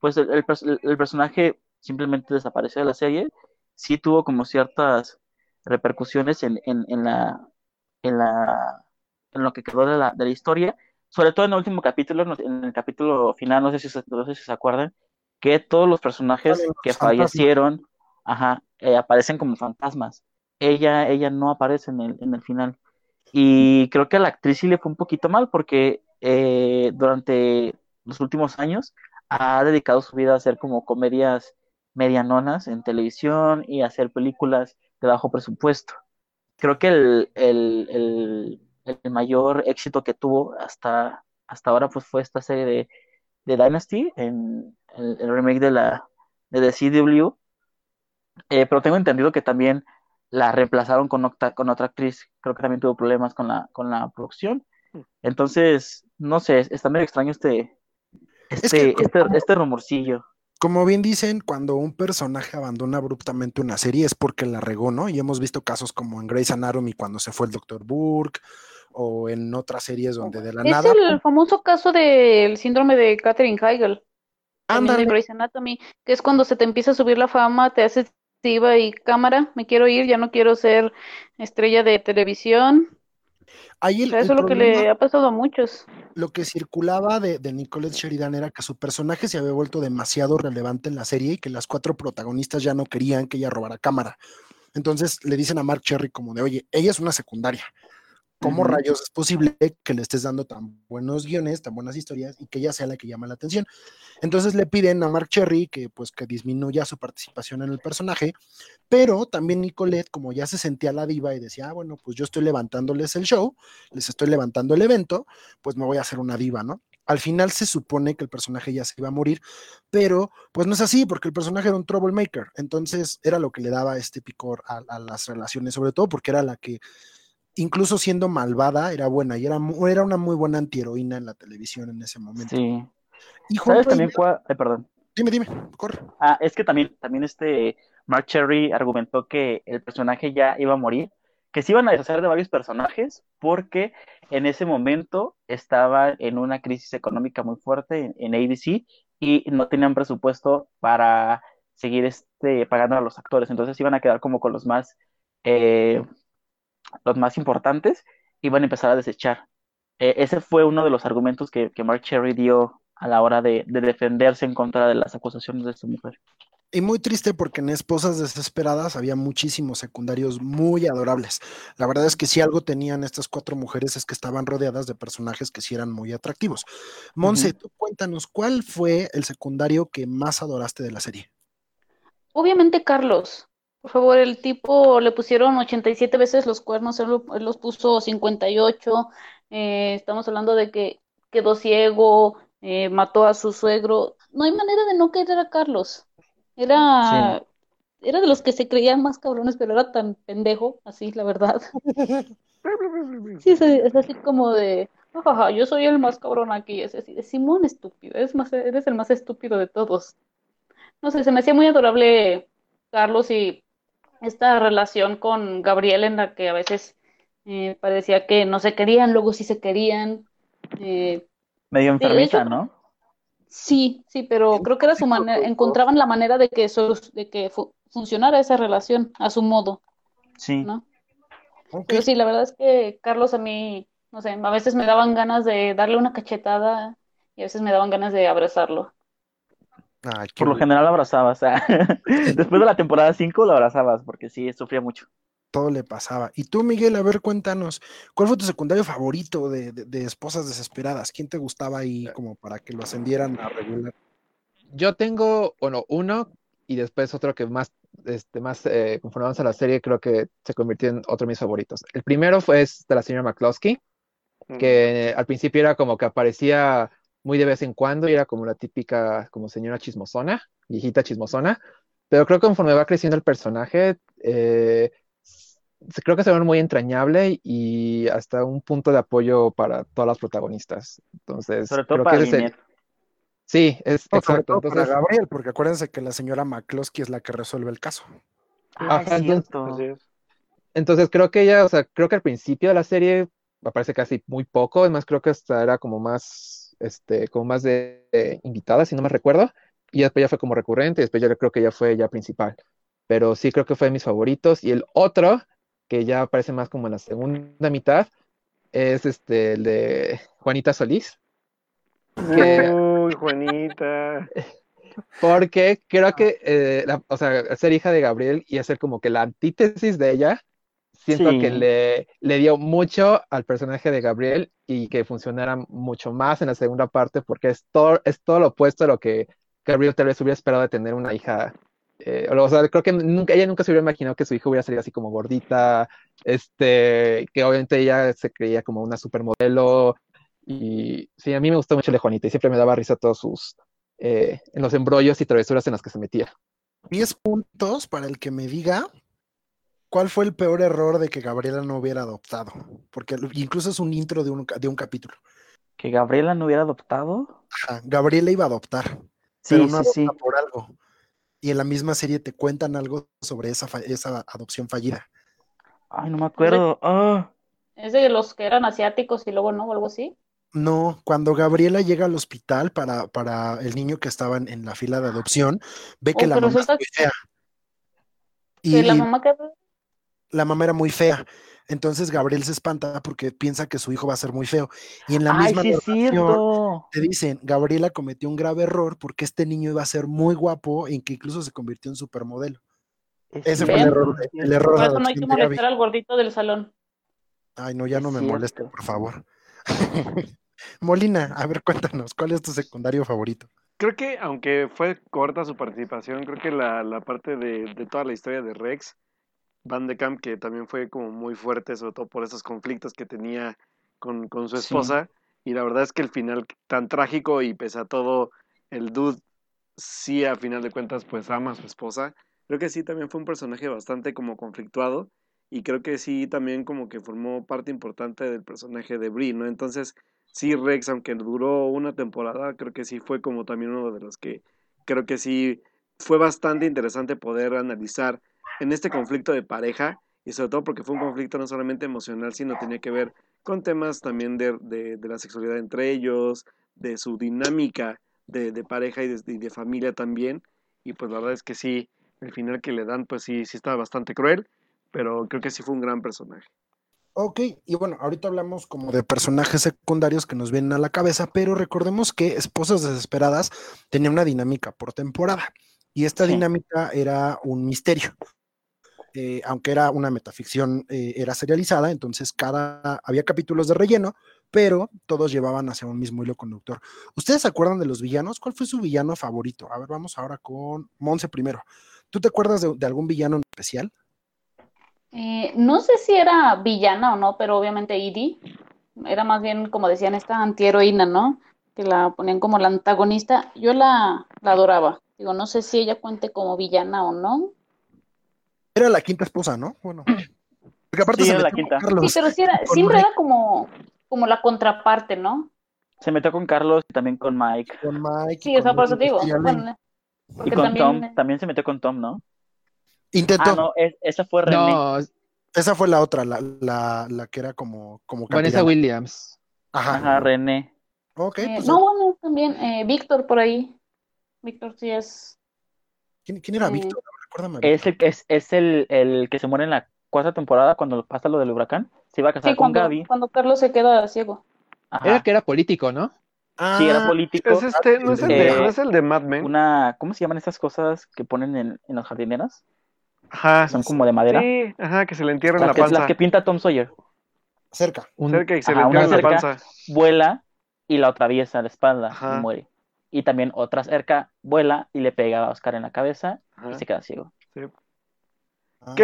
pues el, el, el, personaje simplemente desapareció de la serie. Sí tuvo como ciertas repercusiones en, en, en la, en la en lo que quedó de la, de la historia, sobre todo en el último capítulo, en el capítulo final, no sé si, no sé si se acuerdan, que todos los personajes los que fantasmas. fallecieron, ajá, eh, aparecen como fantasmas. Ella, ella no aparece en el, en el final. Y creo que a la actriz sí le fue un poquito mal porque eh, durante los últimos años ha dedicado su vida a hacer como comedias medianonas en televisión y hacer películas de bajo presupuesto. Creo que el, el, el el mayor éxito que tuvo hasta, hasta ahora pues fue esta serie de, de Dynasty, en el, el, remake de la de The CW, eh, pero tengo entendido que también la reemplazaron con otra, con otra actriz, creo que también tuvo problemas con la, con la producción, entonces, no sé, está medio extraño este, este, es que, este, como, este rumorcillo. Como bien dicen, cuando un personaje abandona abruptamente una serie es porque la regó, ¿no? Y hemos visto casos como en Grey's Anatomy cuando se fue el Dr. Burke, o en otras series donde de la es nada. Es el famoso caso del síndrome de Katherine Heigl. De Grey's Anatomy, que es cuando se te empieza a subir la fama, te haces diva y cámara, me quiero ir, ya no quiero ser estrella de televisión. Ahí el, o sea, eso es lo que le ha pasado a muchos. Lo que circulaba de, de Nicolette Sheridan era que su personaje se había vuelto demasiado relevante en la serie y que las cuatro protagonistas ya no querían que ella robara cámara. Entonces le dicen a Mark Cherry como de, oye, ella es una secundaria, ¿Cómo uh -huh. rayos es posible que le estés dando tan buenos guiones, tan buenas historias y que ella sea la que llama la atención? Entonces le piden a Mark Cherry que pues que disminuya su participación en el personaje, pero también Nicolette, como ya se sentía la diva y decía, ah, bueno, pues yo estoy levantándoles el show, les estoy levantando el evento, pues me voy a hacer una diva, ¿no? Al final se supone que el personaje ya se iba a morir, pero pues no es así, porque el personaje era un troublemaker, entonces era lo que le daba este picor a, a las relaciones, sobre todo porque era la que incluso siendo malvada, era buena y era, era una muy buena antiheroína en la televisión en ese momento. Sí. Y ¿Sabes también cuál? Perdón. Dime, dime, corre. Ah, es que también, también este Mark Cherry argumentó que el personaje ya iba a morir, que se iban a deshacer de varios personajes porque en ese momento estaba en una crisis económica muy fuerte en, en ABC y no tenían presupuesto para seguir este, pagando a los actores, entonces iban a quedar como con los más eh, los más importantes, iban a empezar a desechar. Eh, ese fue uno de los argumentos que, que Mark Cherry dio a la hora de, de, defenderse en contra de las acusaciones de esta mujer. Y muy triste porque en Esposas Desesperadas había muchísimos secundarios muy adorables. La verdad es que si algo tenían estas cuatro mujeres es que estaban rodeadas de personajes que sí eran muy atractivos. Monse, uh -huh. tú cuéntanos, ¿cuál fue el secundario que más adoraste de la serie? Obviamente Carlos. Por favor, el tipo le pusieron 87 veces los cuernos, él, los puso 58. Eh, estamos hablando de que quedó ciego, eh, mató a su suegro. No hay manera de no querer a Carlos. Era, era de los que se creían más cabrones, pero era tan pendejo, así, la verdad. Sí, es, es así como de, "Ajaja, yo soy el más cabrón aquí. Es así de Simón estúpido, eres más, eres el más estúpido de todos. No sé, se me hacía muy adorable Carlos y esta relación con Gabriel en la que a veces eh, parecía que no se querían, luego sí se querían. Eh, Medio de enfermita, hecho, ¿no? sí, sí, pero creo que era su manera, encontraban la manera de que, de que fu- funcionara esa relación a su modo, Sí. ¿no? Pero sí, la verdad es que Carlos a mí, no sé, a veces me daban ganas de darle una cachetada y a veces me daban ganas de abrazarlo. Ay, Por lo general lo abrazabas. o sea, Después de la temporada 5 lo abrazabas, porque sí, sufría mucho. todo le pasaba. Y tú, Miguel, a ver, cuéntanos, ¿cuál fue tu secundario favorito de, de- de Esposas Desesperadas? ¿Quién te gustaba ahí como para que lo ascendieran a regular? Yo tengo, bueno, uno y después otro que más, este, más eh, conforme avanza la serie, creo que se convirtió en otro de mis favoritos. El primero fue es de la señora McCloskey, que al principio era como que aparecía muy de vez en cuando y era como la típica como señora chismosona, viejita chismosona, pero creo que conforme va creciendo el personaje, eh, creo que se ve muy entrañable y hasta un punto de apoyo para todas las protagonistas. Entonces, Sobre todo creo para que ese es el- Lynette. Sí, es No, exacto. todo para Entonces, Gabriel, porque acuérdense que la señora McCloskey es la que resuelve el caso. Ah, Ajá, es entonces-. Entonces creo que ella, o sea, creo que al principio de la serie aparece casi muy poco, además creo que hasta era como más, este, como más de, de invitada, si no me recuerdo, y después ya fue como recurrente, y después yo creo que ya fue ya principal, pero sí creo que fue de mis favoritos, y el otro, que ya aparece más como en la segunda mitad, es este, el de Juanita Solís, que- Uy, Juanita. porque creo que, eh, la- o sea, ser hija de Gabriel y hacer como que la antítesis de ella, siento Sí. que le, le dio mucho al personaje de Gabriel y que funcionara mucho más en la segunda parte porque es todo, es todo lo opuesto a lo que Gabriel tal vez hubiera esperado de tener una hija. eh, o sea, creo que nunca, ella nunca se hubiera imaginado que su hija hubiera salido así como gordita, este, que obviamente ella se creía como una supermodelo. Y sí, a mí me gustó mucho la Juanita y siempre me daba risa todos sus, eh, en los embrollos y travesuras en las que se metía. 10 puntos para el que me diga cuál fue el peor error de que Gabriela no hubiera adoptado. Porque incluso es un intro de un, de un capítulo. ¿Que Gabriela no hubiera adoptado? Ajá, Gabriela iba a adoptar, Sí, pero no sí, sí. por algo. Y en la misma serie te cuentan algo sobre esa, fa- esa adopción fallida. Ay, no me acuerdo. Ah, Es de los que eran asiáticos y luego no, o algo así. No, cuando Gabriela llega al hospital para, para el niño que estaba en, en la fila de adopción, ve que Oh, la mamá es resulta fea. Y, Que la mamá que... la mamá era muy fea. Entonces Gabriel se espanta porque piensa que su hijo va a ser muy feo. Y en la Ay, misma sí te dicen, Gabriela cometió un grave error porque este niño iba a ser muy guapo e que incluso se convirtió en supermodelo. Es Ese fue el error, el error Por eso no hay que Gaby. molestar al gordito del salón. Ay, no, ya Es no me moleste, cierto. por favor. Molina, a ver, cuéntanos, ¿cuál es tu secundario favorito? Creo que, aunque fue corta su participación, creo que la, la parte de, de toda la historia de Rex Van de Kamp, que también fue como muy fuerte, sobre todo por esos conflictos que tenía con, con su Sí. esposa. Y la verdad es que el final tan trágico y pese a todo, el dude sí a final de cuentas pues ama a su esposa. Creo que sí también fue un personaje bastante como conflictuado y creo que sí también como que formó parte importante del personaje de Brie, ¿no? Entonces sí Rex, aunque duró una temporada, creo que sí fue como también uno de los que creo que sí fue bastante interesante poder analizar en este conflicto de pareja y sobre todo porque fue un conflicto no solamente emocional, sino tenía que ver con temas también de, de, de la sexualidad entre ellos, de su dinámica de, de pareja y de, familia también. Y pues la verdad es que sí, el final que le dan, pues sí, sí está bastante cruel, pero creo que sí fue un gran personaje. Ok, y bueno, ahorita hablamos como de personajes secundarios que nos vienen a la cabeza, pero recordemos que Esposas Desesperadas tenía una dinámica por temporada y esta Sí. dinámica era un misterio. Eh, aunque era una metaficción, eh, era serializada, entonces cada había capítulos de relleno, pero todos llevaban hacia un mismo hilo conductor. ¿Ustedes se acuerdan de los villanos? ¿Cuál fue su villano favorito? A ver, vamos ahora con Monse primero. ¿Tú te acuerdas de, algún villano en especial? Eh, no sé si era villana o no, pero obviamente Edie era más bien, como decían, esta antiheroína, ¿no? que la ponían como la antagonista, yo la, la adoraba. Digo, no sé si ella cuente como villana o no. Era la quinta esposa, ¿no? Bueno. Porque aparte Sí, se era la quinta. Sí, pero sí era, con siempre Mike. era como, como la contraparte, ¿no? Se metió con Carlos y también con Mike. Con Mike. Sí, o sea, por eso te digo. Bueno, Y con también, Tom. También se metió con Tom, ¿no? Intentó. Ah, no, es- esa fue René. No, Esa fue la otra, la, la, la que era como, como Vanessa. Williams. Ajá. Ajá, René. Ok, eh, pues, no, bueno, también eh, Víctor por ahí. Víctor sí es. ¿quién, quién era eh, Víctor? Recuérdame. Es, el, es, es el, el que se muere en la cuarta temporada cuando pasa lo del huracán. Se iba a casar Sí, con cuando, Gaby. cuando Carlos se queda ciego. Ajá. Era que era político, ¿no? Sí, era Ah, político. Es este, no es el, Eh, de, no es el de Mad Men. Una, ¿cómo se llaman estas cosas que ponen en, en las jardineras? Ajá. Son como de madera. Sí, ajá, que se le entierra en Las la que, panza. las que pinta Tom Sawyer. cerca. Un- Cerca y se le Ajá, una entierra en la panza. Vuela y la atraviesa la espalda Ajá. y muere. Y también otra cerca vuela y le pega a Oscar en la cabeza y Ajá. se queda ciego. Que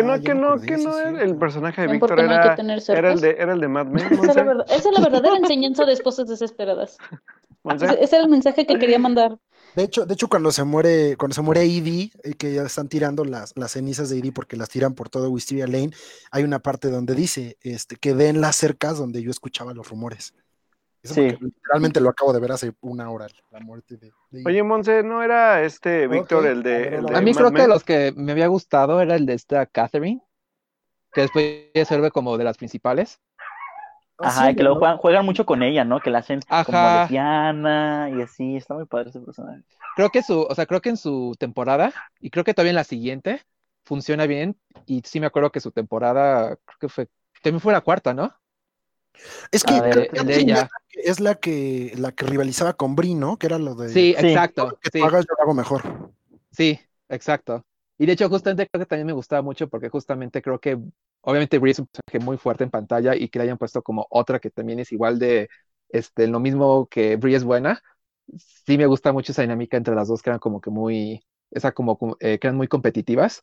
Ah, no, ya que no, que sí, no es era el personaje de ¿Ven Víctor no que era, tener era el de era el de Mad Men. Esa es la, verdad- esa es la verdadera enseñanza de esposas desesperadas. Ese, ese era el mensaje que quería mandar. De hecho, de hecho, cuando se muere, cuando se muere Edie, eh, que ya están tirando las, las cenizas de Edie porque las tiran por todo Wisteria Lane, hay una parte donde dice este, que den las cercas donde yo escuchaba los rumores. Eso Sí. literalmente lo acabo de ver hace una hora, la muerte de. Oye, Monse, ¿no era este Víctor el de, el a de A mí Mad creo que los que me había gustado era el de esta Catherine, que después ya se vuelve como de las principales. Ah, Ajá, sí, y que luego ¿no? juegan, juegan mucho con ella, ¿no? Que la hacen como Ajá. lesbiana y así. Está muy padre ese personaje. Creo que su, o sea, creo que en su temporada, y creo que todavía en la siguiente, funciona bien. Y sí me acuerdo que su temporada, creo que fue, también fue la cuarta, ¿no? Es que ver, creo que de ella. Es la que, la que rivalizaba con Brie, ¿no? Que era lo de Sí, exacto. que Sí, hagas, yo lo hago mejor. sí, exacto. Y de hecho, justamente creo que también me gustaba mucho porque justamente creo que, obviamente, Brie es un personaje muy fuerte en pantalla y que le hayan puesto como otra que también es igual de, este, lo mismo que Brie es buena. Sí me gusta mucho esa dinámica entre las dos que eran como que muy, esa como, eh, que eran muy competitivas.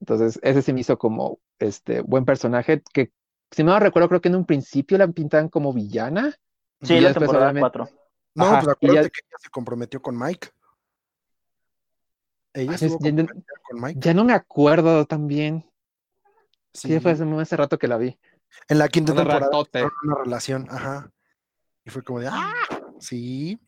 Entonces, ese sí me hizo como, este, buen personaje que, si no recuerdo, creo que en un principio la pintaban como villana. Sí, la temporada obviamente- 4. No, Ajá, pues acuérdate ya- que ella se comprometió con Mike. Ella estuvo ya- con Mike. Ya no me acuerdo también. Sí, Sí. fue hace, hace rato que la vi. En la quinta Un temporada ratote. una relación, ajá. Y fue como de, ah, sí.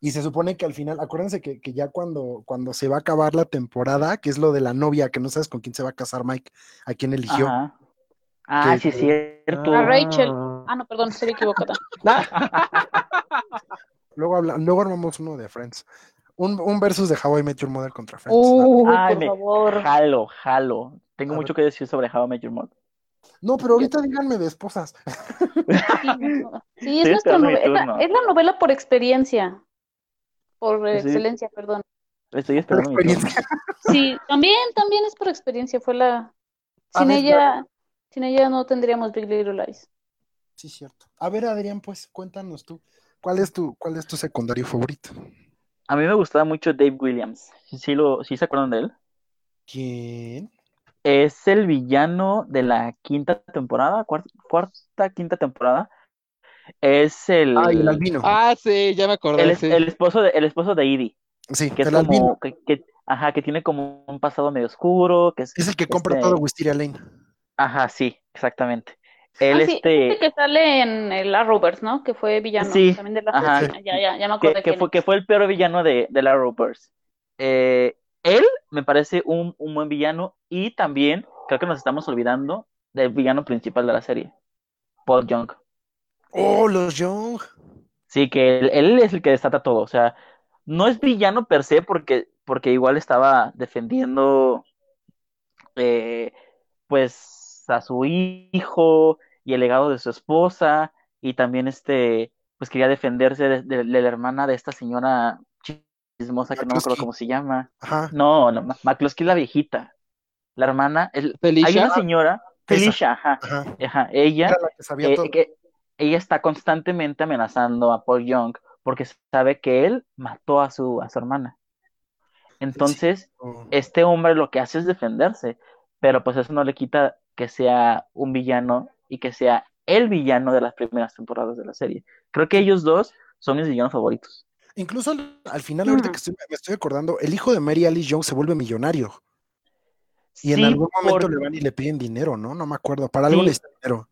Y se supone que al final, acuérdense que, que ya cuando, cuando se va a acabar la temporada, que es lo de la novia, que no sabes con quién se va a casar Mike, a quién eligió. Ajá. Ah, Que- sí, es cierto. A Rachel. Ah, no, perdón, estoy equivocada. Luego, habla- luego armamos uno de Friends. Un, un versus de How I Met Your Mother contra Friends. Uy, Ay, por me- favor. Jalo, jalo. Tengo A mucho que decir sobre How I Met Your Mother. No, pero ahorita díganme de esposas. Sí, es nuestra novela. Es la novela por experiencia. Por Sí. excelencia, perdón. Estoy esperando experiencia. Sí, también, también es por experiencia. Fue la. A Sin ver, ella, sin ella no tendríamos Big Little Lies. Sí, cierto. A ver, Adrián, pues cuéntanos tú. ¿Cuál es tu, cuál es tu secundario favorito? A mí me gustaba mucho Dave Williams. ¿Sí, lo, sí se acuerdan de él? ¿Quién? Es el villano de la quinta temporada, cuarta, cuarta quinta temporada. Es el, Ah, el albino. Ah, sí, ya me acordé. el, es- sí. el esposo de, el esposo de Edie, sí, que es albino. como, que, que- ajá, que tiene como un pasado medio oscuro, que es, Es el que compra este, todo Wisteria Lane. ajá, sí, exactamente. Él, ah, sí, este, este que sale en el Arrowverse, ¿no? Que fue villano Sí, también de la ajá. oficina. Ya, ya, ya me que, acordé que quién fue, es. que fue el peor villano de, de la Arrowverse. Eh, él me parece un, un buen villano y también creo que nos estamos olvidando del villano principal de la serie, Paul Young. Oh, los Young. Sí, que él, él es el que desata todo. O sea, no es villano per se porque, porque igual estaba defendiendo eh, pues a su hijo y el legado de su esposa y también este pues quería defenderse de, de- de la hermana de esta señora chismosa que no me acuerdo cómo se llama. Ajá. No, no, es la viejita. La hermana, el- hay Felicia. una señora. Felicia, ajá, Ajá. ajá, ella Era la que sabía eh, todo. que ella está constantemente amenazando a Paul Young porque sabe que él mató a su, a su hermana. Entonces, Oh. este hombre lo que hace es defenderse, pero pues eso no le quita que sea un villano y que sea el villano de las primeras temporadas de la serie. Creo que ellos dos son mis villanos favoritos. Incluso al, al final, ahorita Mm. que estoy- me estoy acordando, el hijo de Mary Alice Young se vuelve millonario. Y en algún momento le van y le piden dinero, ¿no? No me acuerdo. Para algo Sí. le dinero.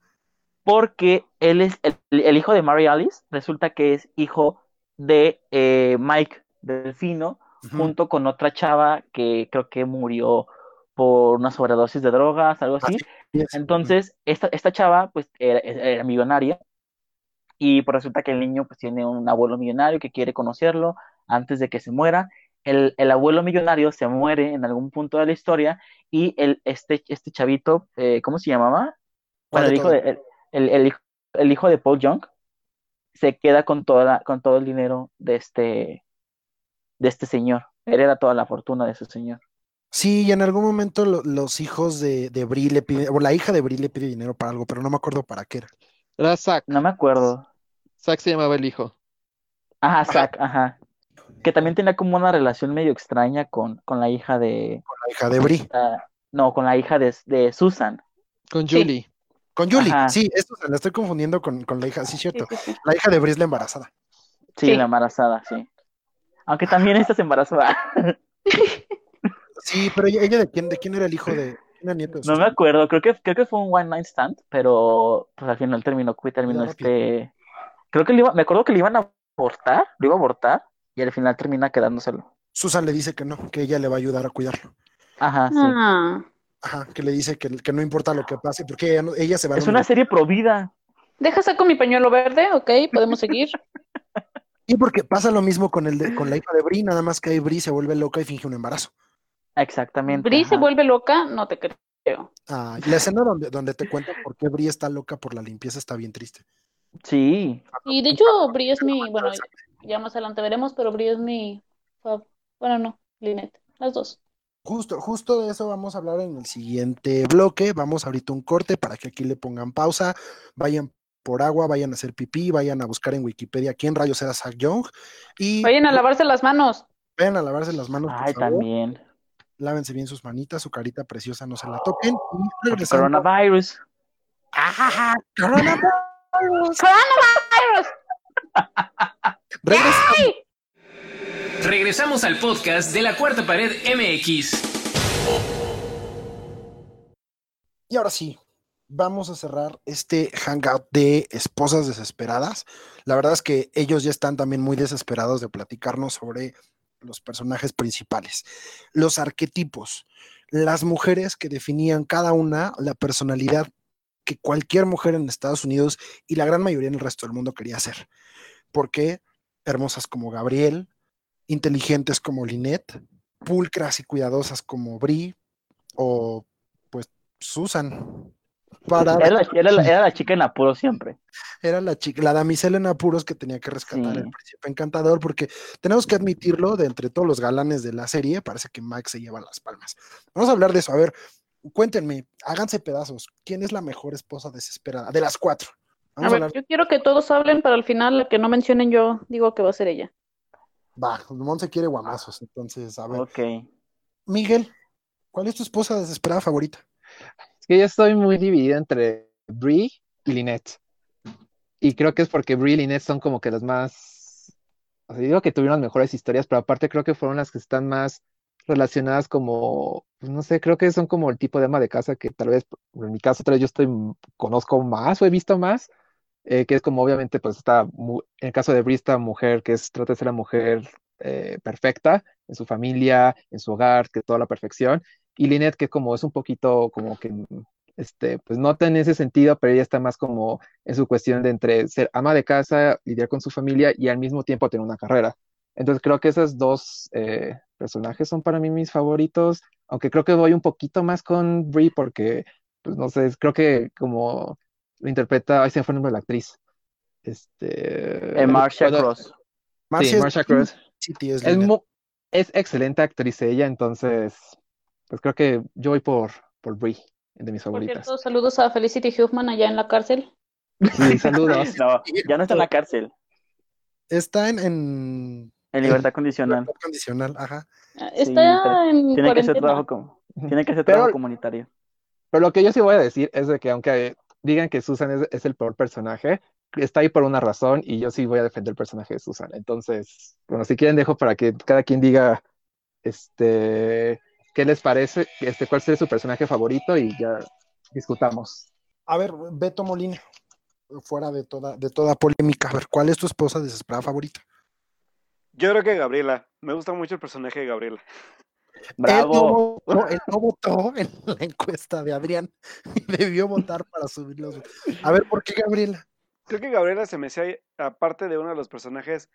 porque él es el, el hijo de Mary Alice, resulta que es hijo de eh, Mike Delfino, junto con otra chava que creo que murió por una sobredosis de drogas, algo así. Así es. Entonces, esta, esta chava, pues, era, era millonaria, y pues resulta que el niño, pues, tiene un abuelo millonario que quiere conocerlo antes de que se muera. El, el abuelo millonario se muere en algún punto de la historia, y el, este, este chavito, eh, ¿cómo se llamaba? ¿Cuál Bueno, el hijo de, el, el- el hijo, el hijo de Paul Young se queda con toda, con todo el dinero de este, de este señor. Hereda toda la fortuna de ese señor. Sí, y en algún momento lo- los hijos de, de Brie le piden, o la hija de Brie le pide dinero para algo, pero no me acuerdo para qué era. Era Zack. No me acuerdo. Zack se llamaba el hijo. Ajá, Zack, ajá. Que también tenía como una relación medio extraña con, con la hija de, La hija de Brie. ah, no, con la hija de, de Susan. Con Sí. Julie. Con Julie. Ajá. Sí, esto se la estoy confundiendo con, con la hija, sí, cierto. sí, sí. La hija de Brie es la embarazada. Sí, Sí. la embarazada, sí. Aunque también esta se embarazada. Sí, pero ella, ella de quién, de quién era el hijo de, nieto No me Susan? acuerdo, creo que, creo que fue un one night stand, pero pues al final terminó, terminó este, creo que le iba, me acuerdo que le iban a abortar, lo iba a abortar, y al final termina quedándoselo. Susan le dice que no, que ella le va a ayudar a cuidarlo. Ajá, sí. Ah, Ajá, que le dice que, que no importa lo que pase, porque ella, no- ella se va a Es una universidad. serie pro vida. deja saco mi pañuelo verde, ok, podemos seguir. Y porque pasa lo mismo con, el de- con la hija de Brie, nada más que ahí Brie se vuelve loca y finge un embarazo. Exactamente. Bri se vuelve loca, no te creo. Ah, la escena donde, donde te cuentan por qué Brie está loca por la limpieza está bien triste. Sí, Y de hecho, Bri es mi, bueno, ya más adelante veremos, pero Bri es mi, bueno, no, Lynette, las dos. Justo, justo de eso vamos a hablar en el siguiente bloque. Vamos ahorita un corte para que aquí le pongan pausa, vayan por agua, vayan a hacer pipí, vayan a buscar en Wikipedia quién rayos era Zack Young y Vayan a lavarse las manos. vayan a lavarse las manos, por ay, favor. también. Lávense bien sus manitas, su carita preciosa, no se la toquen. Y regresamos. Coronavirus. ¡Ah, coronavirus! ¡Coronavirus! Regresamos. Regresamos al podcast de la cuarta pared MX. Y ahora sí, vamos a cerrar este hangout de esposas desesperadas. La verdad es que ellos ya están también muy desesperados de platicarnos sobre los personajes principales, los arquetipos, las mujeres que definían cada una la personalidad que cualquier mujer en Estados Unidos y la gran mayoría en el resto del mundo quería ser. Porque hermosas como Gabriel, inteligentes como Lynette, pulcras y cuidadosas como Brie o pues Susan. Para, Era la, era la- era la chica en apuro siempre. era la chica, la damisela en apuros que tenía que rescatar Sí. el príncipe encantador, porque tenemos que admitirlo, de entre todos los galanes de la serie, parece que Max se lleva las palmas. Vamos a hablar de eso. A ver, cuéntenme, háganse pedazos. ¿Quién es la mejor esposa desesperada? De las cuatro. A Vamos a, ver, hablar. yo quiero que todos hablen, pero al final la que no mencionen yo digo que va a ser ella. Va, Monse quiere guamazos. Entonces, a ver, Ok. Miguel, ¿cuál es tu esposa desesperada favorita? Yo estoy muy dividida entre Brie y Lynette. Y creo que es porque Brie y Lynette son como que las más, digo que tuvieron las mejores historias, pero aparte creo que fueron las que están más relacionadas como, pues no sé, creo que son como el tipo de ama de casa que tal vez, en mi caso, tal vez yo estoy, conozco más o he visto más, eh, que es como obviamente, pues está, en el caso de Brie, esta mujer que es, trata de ser la mujer eh, perfecta en su familia, en su hogar, que toda la perfección, y Lynette que como es un poquito como que, este, pues no en ese sentido, pero ella está más como en su cuestión de entre ser ama de casa, lidiar con su familia y al mismo tiempo tener una carrera. Entonces creo que esos dos eh, personajes son para mí mis favoritos, aunque creo que voy un poquito más con Brie porque, pues no sé, creo que como lo interpreta, ay, se fue el nombre de la actriz. Este, Eh, Marcia puedo- Cross. Sí, Marcia Cross. Es excelente actriz ella, entonces, pues creo que yo voy por, por Brie, de mis Por favoritas. cierto, saludos a Felicity Huffman allá en la cárcel. Sí, saludos. No, ya no está en la cárcel. Está en, en En libertad condicional. libertad condicional, ajá. Está pero en Tiene que hacer cuarentena. trabajo como, tiene que hacer Pero- trabajo comunitario. Pero lo que yo sí voy a decir es de que aunque digan que Susan es, es el peor personaje, está ahí por una razón y yo sí voy a defender el personaje de Susan. Entonces, bueno, si quieren dejo para que cada quien diga este qué les parece, este cuál sería su personaje favorito y ya discutamos. A ver, Beto Molina, fuera de toda de toda polémica, a ver, ¿cuál es tu esposa desesperada favorita? Yo creo que Gabriela. Me gusta mucho el personaje de Gabriela. Bravo. Él no, votó, él no votó en la encuesta de Adrián y debió votar para subirlos. A ver, ¿por qué Gabriela? Creo que Gabriela se me hacía, aparte de uno de los personajes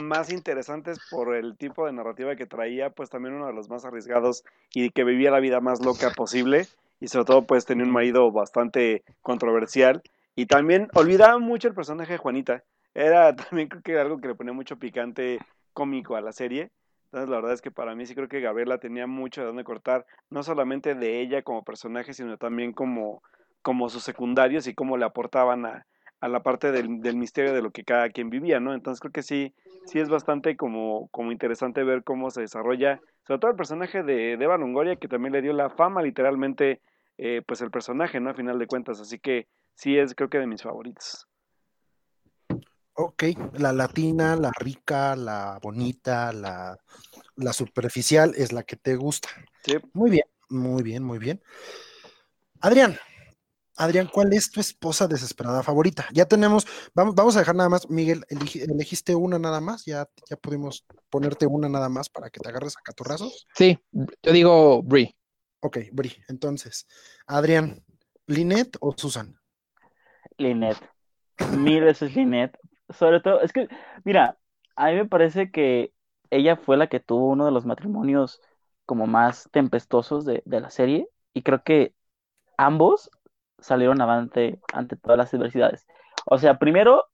más interesantes por el tipo de narrativa que traía, pues también uno de los más arriesgados y que vivía la vida más loca posible. Y sobre todo, pues tenía un marido bastante controversial. Y también olvidaba mucho el personaje de Juanita. Era también creo que algo que le ponía mucho picante cómico a la serie. Entonces, la verdad es que para mí sí creo que Gabriela tenía mucho de dónde cortar, no solamente de ella como personaje, sino también como, como sus secundarios y cómo le aportaban a, a la parte del, del, misterio de lo que cada quien vivía, ¿no? Entonces creo que sí, sí es bastante como, como interesante ver cómo se desarrolla, sobre todo el personaje de, de Eva Longoria, que también le dio la fama literalmente, eh, pues el personaje, ¿no? A final de cuentas, así que sí es creo que de mis favoritos. Ok, la latina, la rica, la bonita, la, la superficial es la que te gusta. Sí. Muy bien, muy bien, muy bien. Adrián, Adrián, ¿cuál es tu esposa desesperada favorita? Ya tenemos, vamos, vamos a dejar nada más, Miguel, elegiste una nada más, ya, ya pudimos ponerte una nada más para que te agarres a catorrazos. Sí, yo digo Brie. Ok, Brie, entonces, Adrián, ¿Linet o Susan? Linet, mil veces Linet, sobre todo, es que, mira, a mí me parece que ella fue la que tuvo uno de los matrimonios como más tempestosos de, de la serie y creo que ambos salieron avante ante todas las adversidades. O sea, primero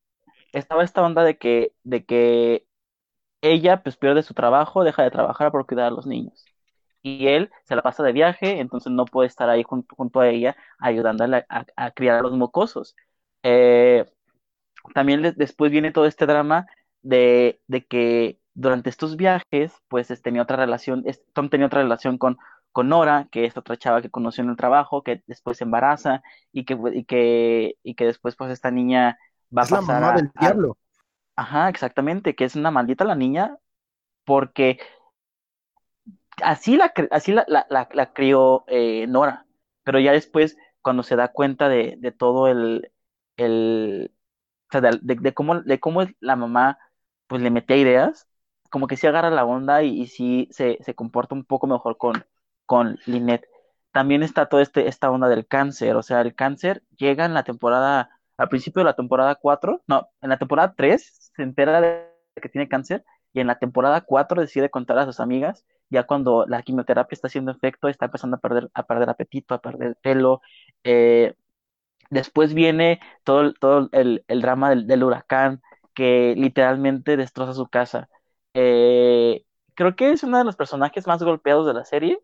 estaba esta onda de que, de que ella pues pierde su trabajo, deja de trabajar por cuidar a los niños. Y él se la pasa de viaje, entonces no puede estar ahí junto, a ella ayudándole a, a, a criar a los mocosos. Eh, también después viene todo este drama de, de, que durante estos viajes, pues tenía otra relación, Tom tenía otra relación con, con Nora, que es otra chava que conoció en el trabajo, que después se embaraza y que, y que, y que después pues esta niña va es a pasar la mamá a, del diablo. A, ajá, exactamente, que es una maldita la niña porque así la, así la, la, la, la crió eh, Nora, pero ya después cuando se da cuenta de, de todo el, el o sea, de, de, de, cómo, de cómo la mamá pues le metía ideas, como que sí agarra la onda y, y sí se, se, comporta un poco mejor con, con Lynette. También está toda este, esta onda del cáncer, o sea, el cáncer llega en la temporada, al principio de la temporada 4, no, en la temporada 3 se entera de que tiene cáncer y en la temporada 4 decide contar a sus amigas, ya cuando la quimioterapia está haciendo efecto, está empezando a perder, a perder apetito, a perder pelo, eh, Después viene todo, todo el, el drama del, del, huracán que literalmente destroza su casa. Eh, creo que es uno de los personajes más golpeados de la serie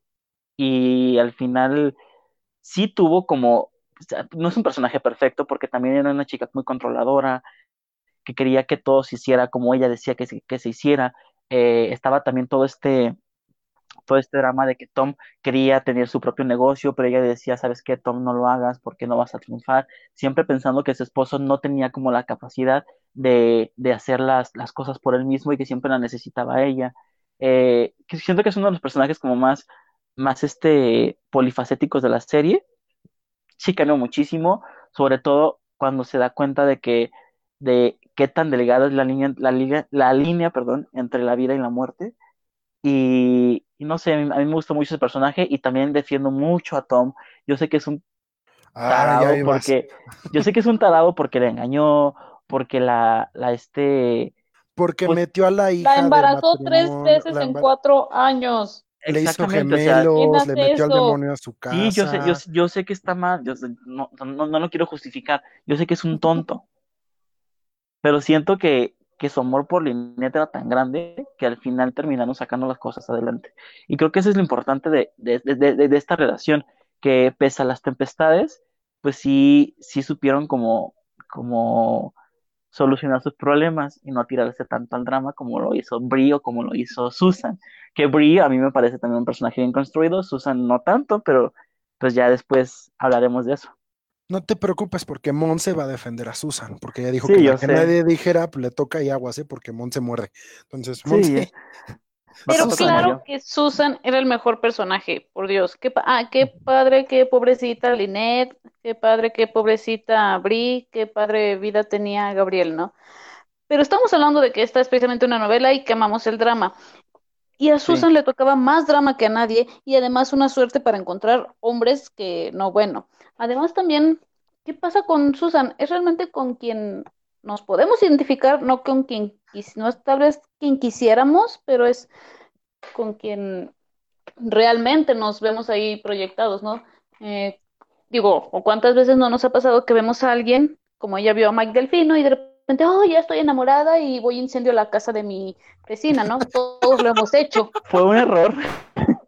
y al final sí tuvo como, no es un personaje perfecto porque también era una chica muy controladora, que quería que todo se hiciera como ella decía que se, que se hiciera. Eh, estaba también todo este todo este drama de que Tom quería tener su propio negocio, pero ella decía, ¿sabes qué, Tom? No lo hagas porque no vas a triunfar. Siempre pensando que su esposo no tenía como la capacidad de, de hacer las, las cosas por él mismo y que siempre la necesitaba ella. Eh, que siento que es uno de los personajes como más, más este, polifacéticos de la serie. Sí cambió muchísimo, sobre todo cuando se da cuenta de que de qué tan delgada es la línea, la, línea, la línea perdón, entre la vida y la muerte. Y, y, no sé, a mí, a mí, me gusta mucho ese personaje y también defiendo mucho a Tom. Yo sé que es un tarado ah, porque yo sé que es un tarado porque le engañó, porque la, la este porque pues, metió a la hija la embarazó tres veces en cuatro años. Le hizo gemelos, o sea, le metió eso? al demonio a su casa. Sí, yo sé, yo, yo sé que está mal, yo sé, no, no, no lo quiero justificar, yo sé que es un tonto, pero siento que, que su amor por Lynette era tan grande que al final terminaron sacando las cosas adelante. Y creo que eso es lo importante de, de, de, de esta relación, que pese a las tempestades, pues sí, sí supieron como, como solucionar sus problemas y no tirarse tanto al drama como lo hizo Brie o como lo hizo Susan. Que Brie a mí me parece también un personaje bien construido, Susan no tanto, pero pues ya después hablaremos de eso. No te preocupes porque Monse va a defender a Susan, porque ella dijo Sí, que, yo nadie dijera, pues le toca y aguas, ¿eh? porque Monse muerde. Entonces, Sí, Monse, eh. Pero claro que Susan era el mejor personaje, por Dios. Qué, ah, qué padre, qué pobrecita Lynette, qué padre, qué pobrecita Brie, qué padre vida tenía Gabriel, ¿no? Pero estamos hablando de que esta es precisamente una novela y que amamos el drama. Y a Sí. Susan le tocaba más drama que a nadie y además una suerte para encontrar hombres que no, bueno. Además también, ¿qué pasa con Susan? Es realmente con quien nos podemos identificar, no con quien, no es tal vez quien quisiéramos, pero es con quien realmente nos vemos ahí proyectados, ¿no? Eh, digo, o cuántas veces no nos ha pasado que vemos a alguien, como ella vio a Mike Delfino, y de repente, oh, ya estoy enamorada y voy a incendio la casa de mi vecina, ¿no? Todos lo hemos hecho, Fue un error.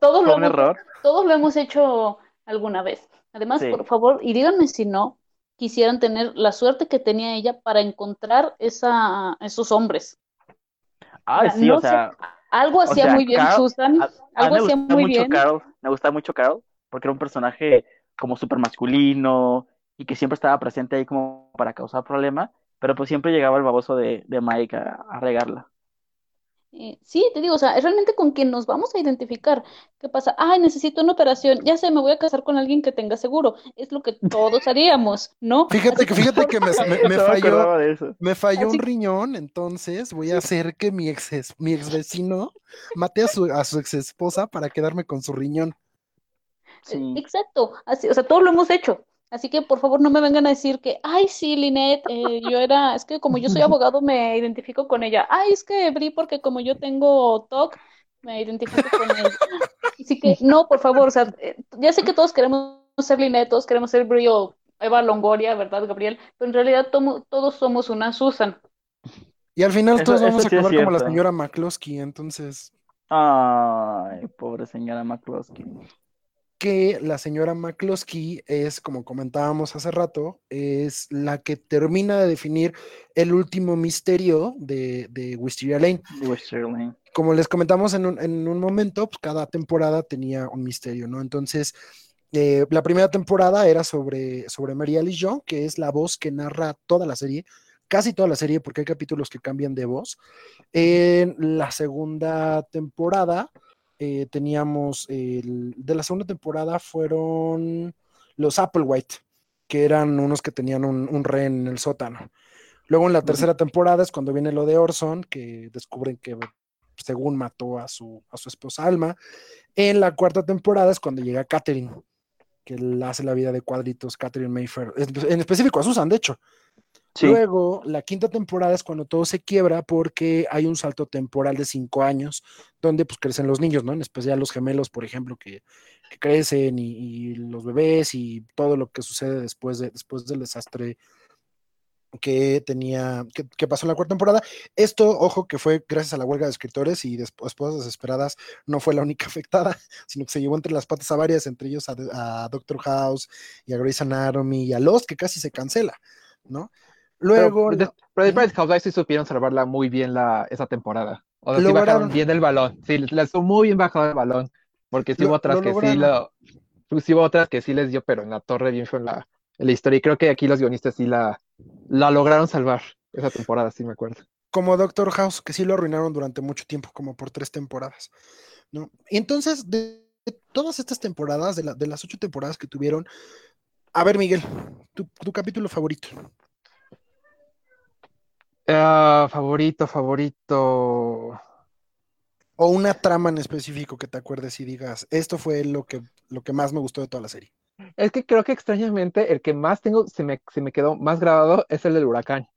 todos lo Fue un hemos, error. todos lo hemos hecho alguna vez. Además, Sí. por favor, y díganme si no quisieran tener la suerte que tenía ella para encontrar esa, esos hombres. Sea, sí, no o sé, sea, algo hacía sea, muy bien Carl- Susan, a, algo me hacía muy mucho bien. Carl, me gusta mucho Carl, porque era un personaje como súper masculino y que siempre estaba presente ahí como para causar problema, pero pues siempre llegaba el baboso de, de Mike a, a regarla. Eh, sí, te digo, o sea, es realmente con quien nos vamos a identificar. ¿Qué pasa? Ay, necesito una operación. Ya sé, me voy a casar con alguien que tenga seguro. Es lo que todos haríamos, ¿no? fíjate Así que fíjate que me, me- me falló, me falló Así- un riñón, entonces voy a hacer que mi ex mi ex vecino mate a su, a su ex esposa para quedarme con su riñón. Sí. Exacto, así, o sea, todos lo hemos hecho. Así que por favor no me vengan a decir que, ay, sí, Linet, eh, yo era, es que como yo soy abogado me identifico con ella. Ay, es que Bri, porque como yo tengo TOC, me identifico con él. Así que no, por favor, o sea, eh, ya sé que todos queremos ser Linet, todos queremos ser Bri o Eva Longoria, ¿verdad, Gabriel? Pero en realidad tomo- todos somos una Susan. Y al final Eso- todos eso vamos a sí acabar como la señora McCloskey, entonces Ay, pobre señora McCloskey. Que la señora McCloskey es, como comentábamos hace rato, es la que termina de definir el último misterio de, de Wisteria Lane. Wisteria Lane. Como les comentamos en un, en un momento, pues cada temporada tenía un misterio, ¿no? Entonces, eh, la primera temporada era sobre, sobre Mary Alice Young, que es la voz que narra toda la serie, casi toda la serie, porque hay capítulos que cambian de voz. En la segunda temporada eh, teníamos, el, de la segunda temporada fueron los Applewhite, que eran unos que tenían un, un rehén en el sótano. Luego en la tercera temporada es cuando viene lo de Orson, que descubren que según mató a su, a su esposa Alma. En la cuarta temporada es cuando llega Catherine, que hace la vida de cuadritos, Catherine Mayfair, en en específico a Susan, de hecho. Luego, la quinta temporada es cuando todo se quiebra porque hay un salto temporal de cinco años, donde pues crecen los niños, ¿no? En especial los gemelos, por ejemplo, que, crecen y, los bebés y todo lo que sucede después, de, después del desastre que tenía, que, que pasó en la cuarta temporada. Esto, ojo, que fue gracias a la huelga de escritores y después Esposas Desesperadas no fue la única afectada, sino que se llevó entre las patas a varias, entre ellos a, a Doctor House y a Grey's Anatomy y a Lost, que casi se cancela, ¿no? Luego, pero, pero de Paradise Housewives sí supieron salvarla muy bien la, esa temporada. O sea, sí Lograron. bajaron bien el balón. Sí, les estuvo muy bien bajado el balón. Porque sí Lo- hubo otras que sí lo, sí hubo otras que sí les dio, pero en la torre bien fue en la, en la historia. Y creo que aquí los guionistas sí la, la lograron salvar esa temporada, sí me acuerdo. como Doctor House, que sí lo arruinaron durante mucho tiempo, como por tres temporadas, ¿no? Y entonces, de, de todas estas temporadas, de, la- de las ocho temporadas que tuvieron, a ver, Miguel, tu, tu capítulo favorito. Ah, favorito, favorito. O una trama en específico que te acuerdes y digas, esto fue lo que, lo que más me gustó de toda la serie. Es que creo que extrañamente el que más tengo, se me, se me quedó más grabado es el del huracán.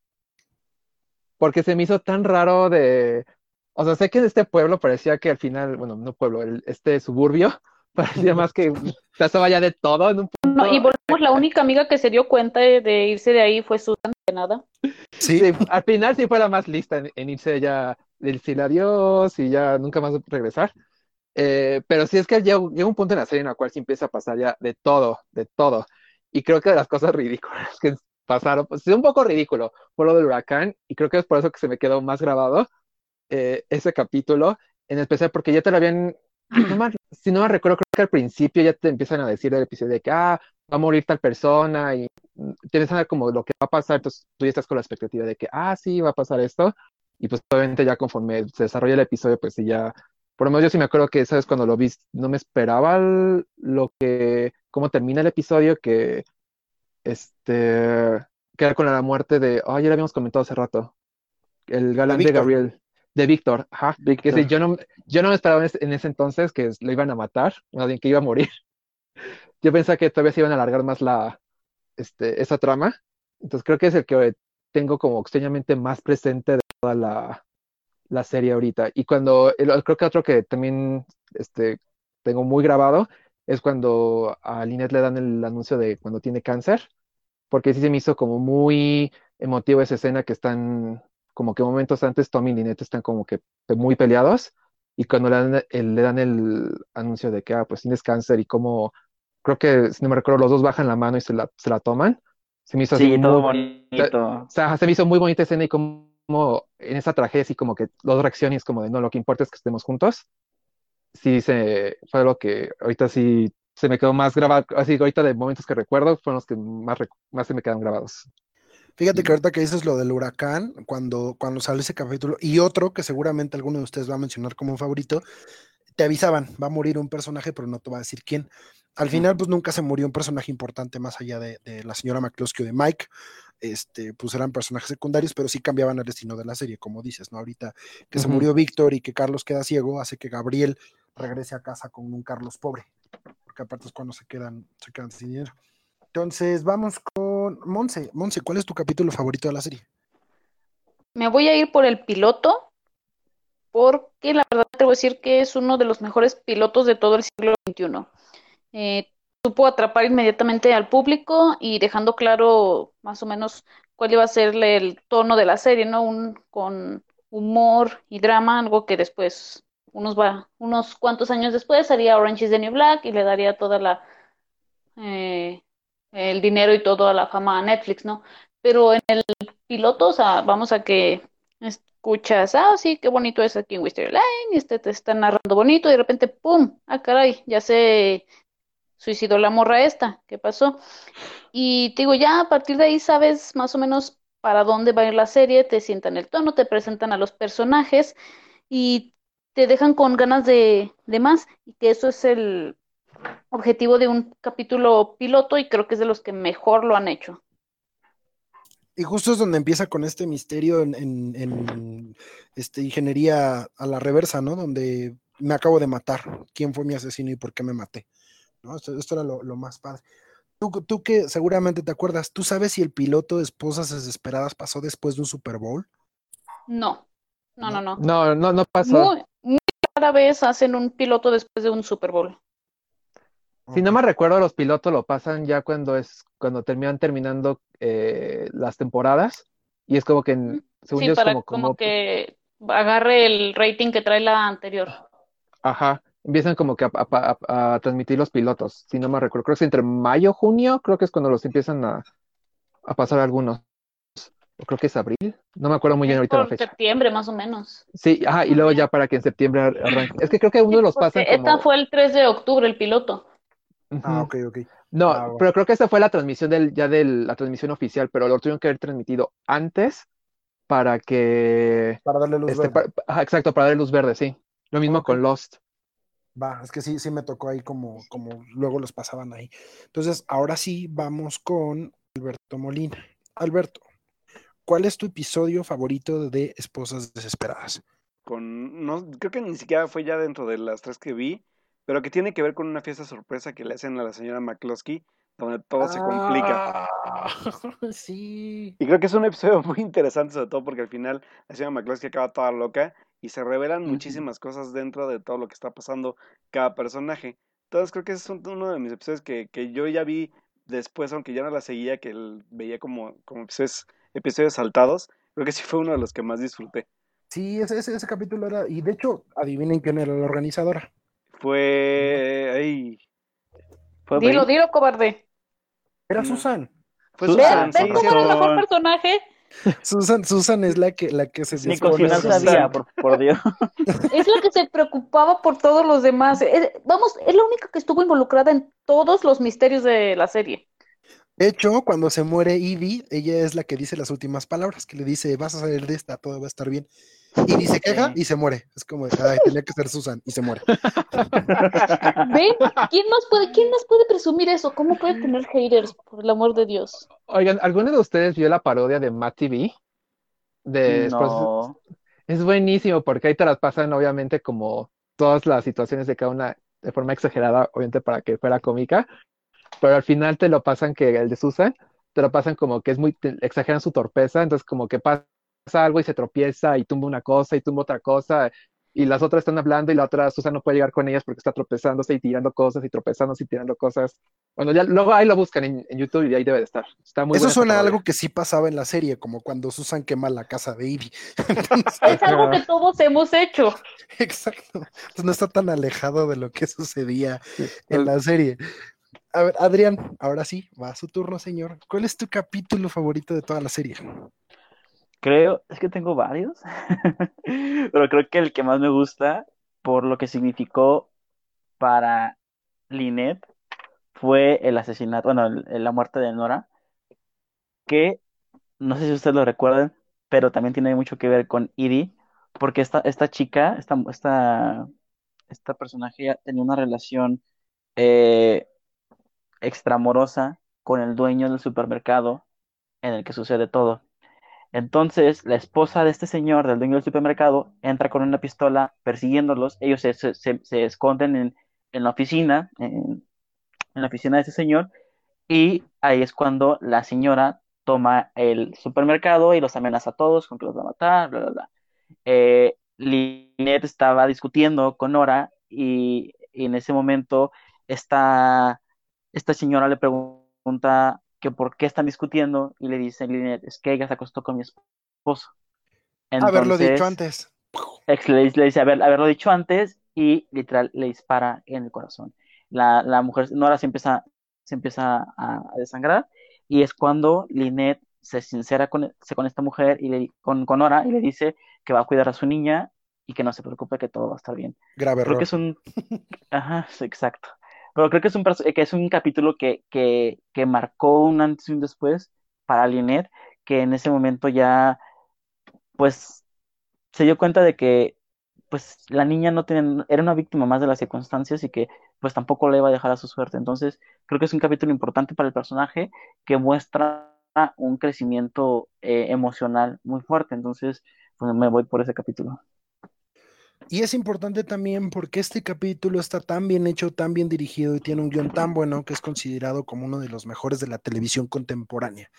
Porque se me hizo tan raro de... O sea, sé que en este pueblo parecía que al final, bueno, no pueblo, el- este suburbio, parecía más que pasaba ya de todo en un No, y volvemos, la única amiga que se dio cuenta de, de irse de ahí fue Susan, de nada. Sí, Sí, al final sí fue la más lista en, en irse ya, decirle adiós y ya nunca más regresar. Eh, pero sí es que llega, llega un punto en la serie en la cual sí empieza a pasar ya de todo, de todo. Y creo que de las cosas ridículas que pasaron, pues es un poco ridículo, fue lo del huracán, y creo que es por eso que se me quedó más grabado eh, ese capítulo, en especial porque ya te lo habían, no mal- si no me recuerdo, creo que al principio ya te empiezan a decir del episodio de que, ah, va a morir tal persona y mm, tienes que saber como lo que va a pasar, entonces tú ya estás con la expectativa de que, ah, sí, va a pasar esto, y pues obviamente ya conforme se desarrolla el episodio, pues sí ya, por lo menos yo sí me acuerdo que, ¿sabes? Cuando lo vi, no me esperaba el- lo que, cómo termina el episodio, que, este, que era con la muerte de, oh, ya lo habíamos comentado hace rato, el galán de. Gabriel, de Víctor, ajá, que sí, yo no, yo no me esperaba en ese, en ese entonces que lo iban a matar, más bien que iba a morir. Yo pensaba que todavía se iban a alargar más la, este, esa trama. Entonces creo que es el que tengo como extrañamente más presente de toda la, la serie ahorita. Y cuando, el- creo que otro que también este, tengo muy grabado es cuando a Lynette le dan el anuncio de cuando tiene cáncer, porque sí se me hizo como muy emotivo esa escena que están, como que momentos antes Tommy y Lynette están como que muy peleados. Y cuando le dan el, le dan el anuncio de que, ah, pues tienes cáncer y como, creo que, si no me recuerdo, los dos bajan la mano y se la, se la toman. Se me hizo así Sí, todo muy- bonito. o sea, se me hizo muy bonita escena y como en esa tragedia, así como que los dos reacciones como de no, lo que importa es que estemos juntos. Sí, se, fue lo que ahorita sí se me quedó más grabado, así ahorita de momentos que recuerdo, fueron los que más, más se me quedaron grabados. Fíjate que ahorita que dices lo del huracán, cuando, cuando sale ese capítulo, y otro que seguramente alguno de ustedes va a mencionar como un favorito, te avisaban, va a morir un personaje, pero no te va a decir quién. Al final, pues nunca se murió un personaje importante más allá de, de la señora McCloskey o de Mike. Este, pues eran personajes secundarios, pero sí cambiaban el destino de la serie, como dices, ¿no? Ahorita que se murió Víctor y que Carlos queda ciego, hace que Gabriel regrese a casa con un Carlos pobre, porque aparte es cuando se quedan, se quedan sin dinero. Entonces, vamos con Monse. Monse, ¿cuál es tu capítulo favorito de la serie? Me voy a ir por el piloto, porque la verdad te voy a decir que es uno de los mejores pilotos de todo el siglo XXI. Eh, supo atrapar inmediatamente al público y dejando claro más o menos cuál iba a ser el tono de la serie, ¿no? Un, con humor y drama, algo que después, unos, va, unos cuantos años después, haría Orange is the New Black y le daría toda la eh, el dinero y toda la fama a Netflix, ¿no? Pero en el piloto, o sea, vamos a que escuchas, ah, sí, qué bonito es aquí en Wisteria Lane, y este te está narrando bonito, y de repente, ¡pum! Ah, caray, ya se suicidó la morra esta, ¿qué pasó? Y te digo, ya a partir de ahí sabes más o menos para dónde va a ir la serie, te sientan el tono, te presentan a los personajes y te dejan con ganas de, de más, y que eso es el objetivo de un capítulo piloto y creo que es de los que mejor lo han hecho. Y justo es donde empieza con este misterio en, en- en, este, ingeniería a la reversa, ¿no? Donde me acabo de matar. ¿Quién fue mi asesino y por qué me maté? ¿No? Esto, esto era lo, lo más padre. Tú, tú que seguramente te acuerdas, ¿tú sabes si el piloto de Esposas Desesperadas pasó después de un Super Bowl? No, no, no, no. No, no, no pasó. Muy, muy rara vez hacen un piloto después de un Super Bowl. Si no me recuerdo, los pilotos lo pasan ya cuando es, cuando terminan terminando eh, las temporadas. Y es como que, en- según Sí, yo, es para como, como como, que agarre el rating que trae la anterior. ajá, empiezan como que a, a- a- a transmitir los pilotos. Si no me recuerdo, creo que es entre mayo, junio, creo que es cuando los empiezan a, a pasar algunos. Creo que es abril, no me acuerdo muy bien ahorita la por fecha. septiembre más o menos. Sí, ajá, y luego ya para que en septiembre ar- arranque. Es que creo que uno Sí, los pasan esta como... fue el 3 de octubre el piloto. Ah, ok, ok. No, Ah, bueno. pero creo que esa fue la transmisión del, ya de la transmisión oficial, pero lo tuvieron que haber transmitido antes para que, Para darle luz este, verde. ajá, exacto, para dar luz verde, sí. Lo mismo con Lost. Va, es que sí, sí me tocó ahí como, como luego los pasaban ahí. Entonces, ahora sí vamos con Alberto Molina. Alberto, ¿cuál es tu episodio favorito de Esposas Desesperadas? con, no, creo que ni siquiera fue ya dentro de las tres que vi, pero que tiene que ver con una fiesta sorpresa que le hacen a la señora McCloskey, donde todo se complica. Ah, sí. Y creo que es un episodio muy interesante, sobre todo porque al final la señora McCloskey acaba toda loca y se revelan muchísimas cosas dentro de todo lo que está pasando cada personaje. Entonces creo que ese es un- uno de mis episodios que, que yo ya vi después, aunque ya no la seguía, que el- veía como, como episodios, episodios saltados. Creo que sí fue uno de los que más disfruté. Sí, ese, ese, ese capítulo era, y de hecho, adivinen quién era la organizadora. Fue. Ay, Fue Dilo, dilo, cobarde. Era No. Susan. fue Susan, ¿Ves, Susan, ves sí, cómo era el mejor personaje? Susan, Susan es la que, la que se Ni cocinar sabía, por, por Dios. Es la que se preocupaba por todos los demás. Es- vamos, es la única que estuvo involucrada en todos los misterios de la serie. De hecho, cuando se muere Evie, ella es la que dice las últimas palabras, que le dice, vas a salir de esta, todo va a estar bien. Y se queja y se muere. Es como, ay, tenía que ser Susan y se muere. ¿Ven? ¿Quién más puede, quién más puede presumir eso? ¿Cómo puede tener haters, por el amor de Dios? Oigan, ¿alguno de ustedes vio la parodia de Matt TV? De No. Es buenísimo porque ahí te las pasan obviamente como todas las situaciones de cada una de forma exagerada, obviamente para que fuera cómica, pero al final te lo pasan que el de Susan, te lo pasan como que es muy, te- exageran su torpeza, entonces como que pasa algo y se tropieza y tumba una cosa y tumba otra cosa y las otras están hablando y la otra Susan no puede llegar con ellas porque está tropezándose y tirando cosas y tropezándose y tirando cosas. Bueno, ya luego ahí lo buscan en, en YouTube y ahí debe de estar. Está muy Eso suena a algo que sí pasaba en la serie, como cuando Susan quema la casa de Evie. Entonces, Es algo que todos hemos hecho. exacto. Entonces no está tan alejado de lo que sucedía en la serie. A ver, Adrián, ahora sí, va a su turno, señor. ¿Cuál es tu capítulo favorito de toda la serie? Creo, es que tengo varios, pero creo que el que más me gusta, por lo que significó para Lynette, fue el asesinato, bueno, la muerte de Nora, que no sé si ustedes lo recuerdan, pero también tiene mucho que ver con Edie, porque esta, esta chica, esta, esta, esta personaje tenía una relación eh, extramorosa con el dueño del supermercado en el que sucede todo. Entonces, la esposa de este señor, del dueño del supermercado, entra con una pistola persiguiéndolos. Ellos se, se- esconden en, en la oficina, en, la oficina de ese señor, y ahí es cuando la señora toma el supermercado y los amenaza a todos con que los va a matar, bla, bla, bla. Eh, estaba discutiendo con Nora y, y en ese momento esta, esta señora le pregunta que por qué están discutiendo y le dice Lynette, es que ella se acostó con mi esposo. Haberlo dicho Entonces, antes. ex le, dice- le dice haber, haberlo dicho antes y literal le dispara en el corazón. La, la mujer, Nora se empieza, se empieza a, a desangrar y es cuando Lynette se sincera con, se- con esta mujer y le, con, con Nora y le dice que va a cuidar a su niña y que no se preocupe que todo va a estar bien. Grave Creo error. que es un... Ajá, sí, exacto. Pero creo que es un, que es un capítulo que, que, que marcó un antes y un después para Lynette, que en ese momento ya, pues, se dio cuenta de que, pues, la niña no tenía, era una víctima más de las circunstancias y que, pues, tampoco le iba a dejar a su suerte. Entonces, creo que es un capítulo importante para el personaje que muestra un crecimiento eh, emocional muy fuerte. Entonces, pues, me voy por ese capítulo. Y es importante también porque este capítulo está tan bien hecho, tan bien dirigido y tiene un guion tan bueno que es considerado como uno de los mejores de la televisión contemporánea.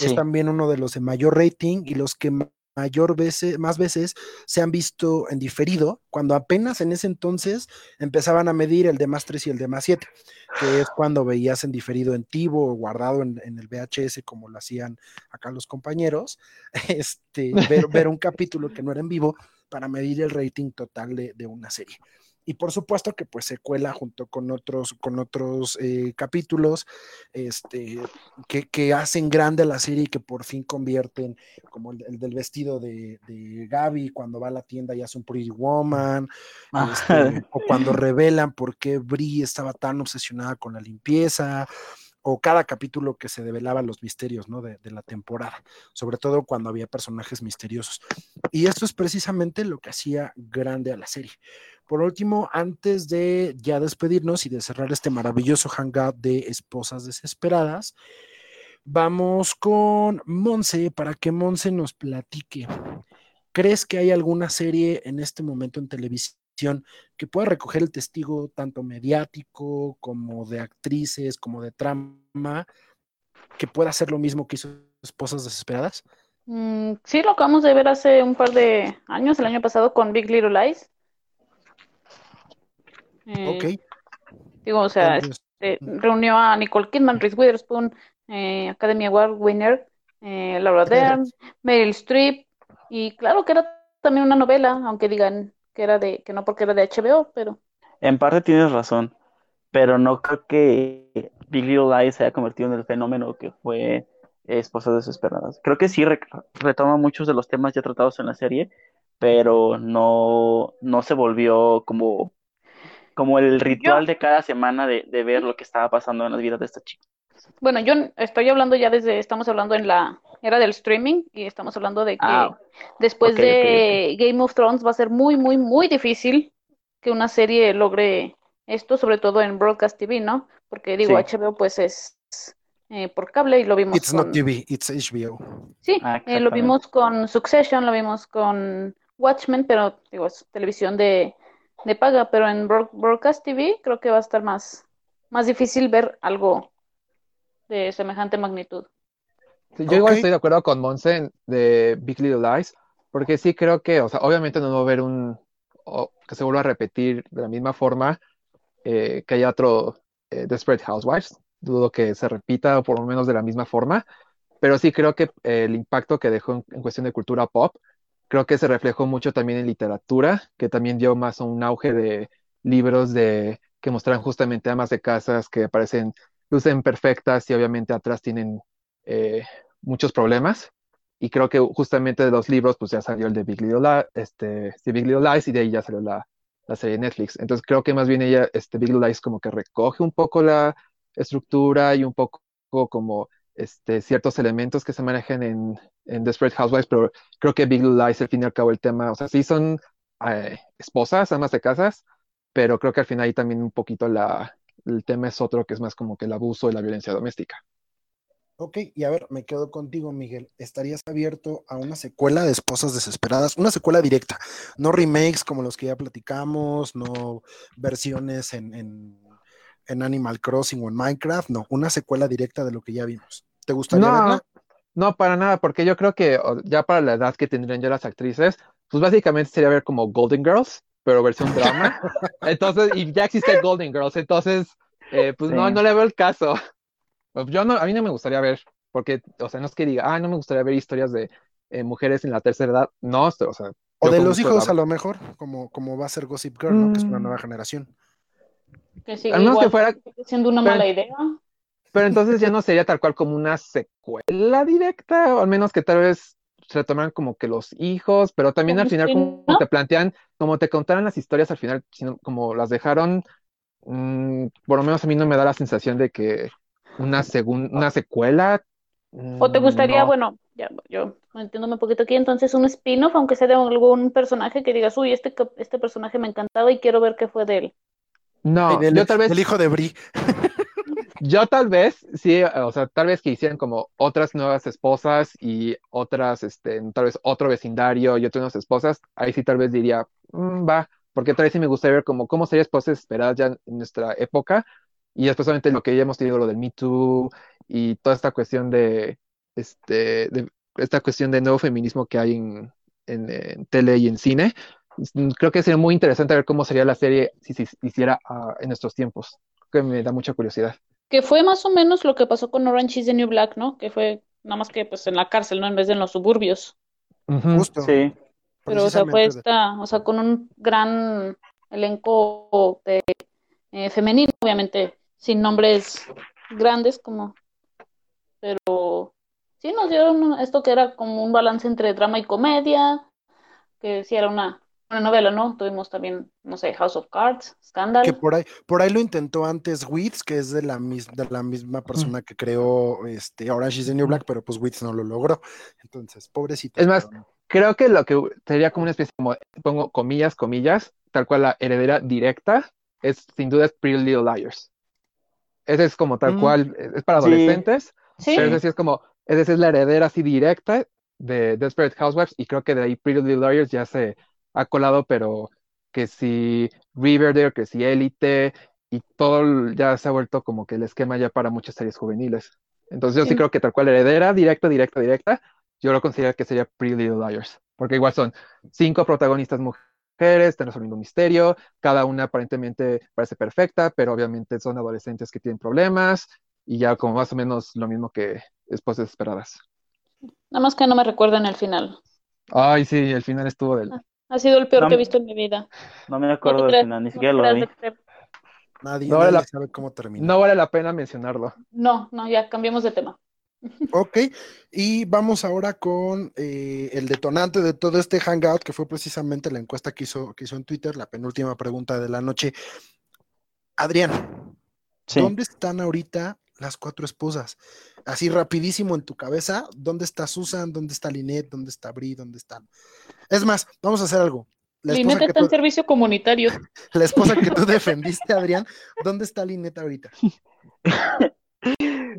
Es también uno de los de mayor rating y los que ma- mayor veces, más veces se han visto en diferido, cuando apenas en ese entonces empezaban a medir el de más 3 y el de más 7, que es cuando veías en diferido en Tivo o guardado en, en el VHS como lo hacían acá los compañeros, este, ver, ver un capítulo que no era en vivo para medir el rating total de, de una serie. Y por supuesto que pues se cuela junto con otros, con otros eh, capítulos este, que, que hacen grande la serie y que por fin convierten, como el, el del vestido de, de Gaby cuando va a la tienda y hace un Pretty Woman, este, o cuando revelan por qué Brie estaba tan obsesionada con la limpieza, o cada capítulo que se develaban los misterios ¿no? de, la temporada, sobre todo cuando había personajes misteriosos. Y esto es precisamente lo que hacía grande a la serie. Por último, antes de ya despedirnos y de cerrar este maravilloso hangout de esposas desesperadas, vamos con Monse para que Monse nos platique. ¿Crees que hay alguna serie en este momento en televisión? Que pueda recoger el testigo tanto mediático como de actrices, como de trama, que pueda hacer lo mismo que hizo Esposas Desesperadas? Mm, sí, lo acabamos de ver hace un par de años, el año pasado con Big Little Lies. Eh, ok. Digo, o sea, este, reunió a Nicole Kidman, Reese Witherspoon, eh, Academy Award winner, eh, Laura Dern, Meryl Streep, y claro que era también una novela, aunque digan que era de, que no porque era de HBO, pero. En parte tienes razón, pero no creo que Big Little Lies se haya convertido en el fenómeno que fue Esposas Desesperadas. Creo que sí re- retoma muchos de los temas ya tratados en la serie, pero no, no se volvió como, como el ritual de cada semana de, de ver lo que estaba pasando en las vidas de esta chica. Bueno, yo estoy hablando ya desde, estamos hablando en la era del streaming y estamos hablando de que Ah, después de Game of Thrones va a ser muy, muy, muy difícil que una serie logre esto, sobre todo en Broadcast TV, ¿no? Porque digo, Sí. HBO pues es eh, por cable y lo vimos It's not con... TV, it's HBO. Sí, Ah, eh, lo vimos con Succession, lo vimos con Watchmen, pero digo, es televisión de, de paga, pero en Broad- Broadcast TV creo que va a estar más, más difícil ver algo de semejante magnitud. Sí, yo igual estoy de acuerdo con Monse en- de Big Little Lies, porque sí creo que, o sea, obviamente no va a haber un, o que se vuelva a repetir de la misma forma eh, que haya otro eh, Desperate Housewives. Dudo que se repita, o por lo menos de la misma forma, pero sí creo que eh, el impacto que dejó en, en cuestión de cultura pop, creo que se reflejó mucho también en literatura, que también dio más a un auge de libros de, que mostraran justamente amas de casas que parecen, lucen perfectas y obviamente atrás tienen eh, muchos problemas. Y creo que justamente de los libros, pues ya salió el de Big Little, Li- este, Big Little Lies y de ahí ya salió la, la serie de Netflix. Entonces creo que más bien ella, este Big Little Lies como que recoge un poco la estructura y un poco como este, ciertos elementos que se manejan en, en Desperate Housewives, pero creo que Big Little Lies, al fin y al cabo, el tema, o sea, sí son eh, esposas, amas de casas, pero creo que al final ahí también un poquito la, el tema es otro que es más como que el abuso y la violencia doméstica. Ok, y a ver, me quedo contigo, Miguel. ¿Estarías abierto a una secuela de Esposas Desesperadas? Una secuela directa, no remakes como los que ya platicamos, no versiones en, en, en Animal Crossing o en Minecraft, no, una secuela directa de lo que ya vimos. ¿Te gustaría No, verla? no, para nada, porque yo creo que ya para la edad que tendrían ya las actrices, pues básicamente sería ver como Golden Girls, pero versión drama. Entonces, y ya existe Golden Girls, entonces, eh, pues no, Sí. no le veo el caso. Yo no, a mí no me gustaría ver, porque, o sea, no es que diga, ah, no me gustaría ver historias de eh, mujeres en la tercera edad. No, o sea, O de los hijos a lo mejor, como, como va a ser Gossip Girl, ¿no? Que es una nueva generación. Que sigue Al menos que igual fuera, siendo una pero- mala idea. pero entonces ya no sería tal cual como una secuela directa, o al menos que tal vez retomaran como que los hijos, pero también al final como te plantean, como te contaran las historias al final, sino como las dejaron, mm, por lo menos a mí no me da la sensación de que una segun- una secuela. ¿O te mm, gustaría, no. bueno, ya yo entiéndome un poquito aquí, entonces un spin-off, aunque sea de algún personaje que digas, uy, este, este personaje me encantaba y quiero ver qué fue de él? No, del, yo tal vez, del hijo de Brie. yo tal vez, sí, o sea, tal vez que hicieran como otras nuevas esposas y otras, este, tal vez otro vecindario y otras esposas, ahí sí tal vez diría, "Mm, va, porque tal vez sí me gustaría ver como cómo sería esposas esperadas ya en nuestra época y especialmente lo que ya hemos tenido, lo del Me Too y toda esta cuestión de, este, de esta cuestión de nuevo feminismo que hay en, en, tele y en cine. Creo que sería muy interesante ver cómo sería la serie si se hiciera ah, en nuestros tiempos. Que me da mucha curiosidad. Que fue más o menos lo que pasó con Orange is the New Black, ¿no? Que fue nada más que pues en la cárcel, ¿no? En vez de en los suburbios. Justo. Sí. Pero, o sea, fue esta, o sea, con un gran elenco de, eh, femenino, obviamente, sin nombres grandes como, pero sí nos dieron esto que era como un balance entre drama y comedia, que sí era una, una novela, ¿no? Tuvimos también, no sé, House of Cards, Scandal. Que por ahí, por ahí lo intentó antes Wits, que es de la, mis- de la misma persona que creó este, Orange is the New Black, pero pues Wits no lo logró. Entonces, pobrecito. Es más, pero. Creo que lo que sería como una especie, como pongo comillas, comillas, tal cual la heredera directa, es sin duda es Pretty Little Liars. Ese es como tal Mm. cual, es para Sí. adolescentes, Sí, pero ese sí es como, esa es la heredera así directa de Desperate Housewives y creo que de ahí Pretty Little Liars ya se ha colado, pero que si Riverdale, que si Elite y todo ya se ha vuelto como que el esquema ya para muchas series juveniles. Entonces yo sí Sí. creo que tal cual heredera, directa, directa, directa, yo lo considero que sería Pretty Little Liars, porque igual son cinco protagonistas mujeres, están resolviendo un misterio, cada una aparentemente parece perfecta, pero obviamente son adolescentes que tienen problemas y ya como más o menos lo mismo que Esposas Desesperadas. nada más que no me recuerden el final. Ay, sí, el final estuvo del... Ha sido el peor No que he visto en mi vida. No me acuerdo del final, ni siquiera lo vi. Nadie, No vale nadie la- sabe cómo termina. No vale la pena mencionarlo. No, no, ya cambiemos de tema. Ok, y vamos ahora con eh, el detonante de todo este hangout, que fue precisamente la encuesta que hizo, que hizo en Twitter, la penúltima pregunta de la noche. Adrián, Sí. ¿dónde están ahorita las cuatro esposas? Así rapidísimo en tu cabeza, ¿dónde está Susan? ¿Dónde está Lynette? ¿Dónde está Brie? ¿Dónde están? Es más, vamos a hacer algo. Que está en tú, servicio comunitario. la esposa que tú defendiste, Adrián, ¿dónde está Lynette ahorita?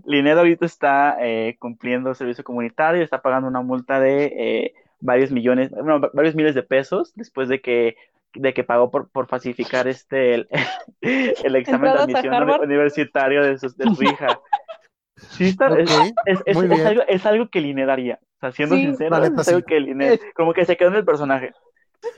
Linet ahorita está eh, cumpliendo servicio comunitario, está pagando una multa de eh, varios millones, bueno, va- varios miles de pesos después de que, de que pagó por, por falsificar este el, el examen de admisión universitario de su, de su hija. Sí, está, es, es, algo, es algo que Linet haría. O sea, siendo Sí, sincero, es algo que Linet, como que se quedó en el personaje.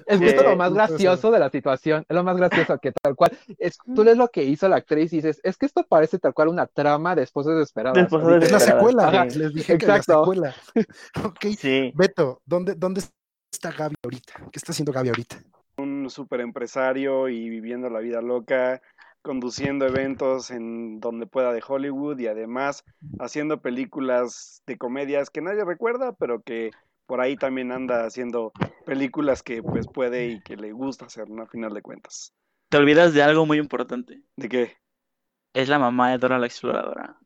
Es que esto es Eh, lo más gracioso de la situación, es lo más gracioso que tal cual, es, tú lees lo que hizo la actriz y dices, es que esto parece tal cual una trama de esposas desesperadas. De esposas Ahorita- Es la secuela, les dije que la Exacto. secuela. Ok, Sí. Beto, ¿dónde, ¿dónde está Gaby ahorita? ¿Qué está haciendo Gaby ahorita? Un super empresario y viviendo la vida loca, conduciendo eventos en donde pueda de Hollywood y además haciendo películas de comedias que nadie recuerda, pero que por ahí también anda haciendo películas que pues puede y que le gusta hacer, ¿no? A final de cuentas. Te olvidas de algo muy importante. ¿De qué? Es la mamá de Dora la Exploradora.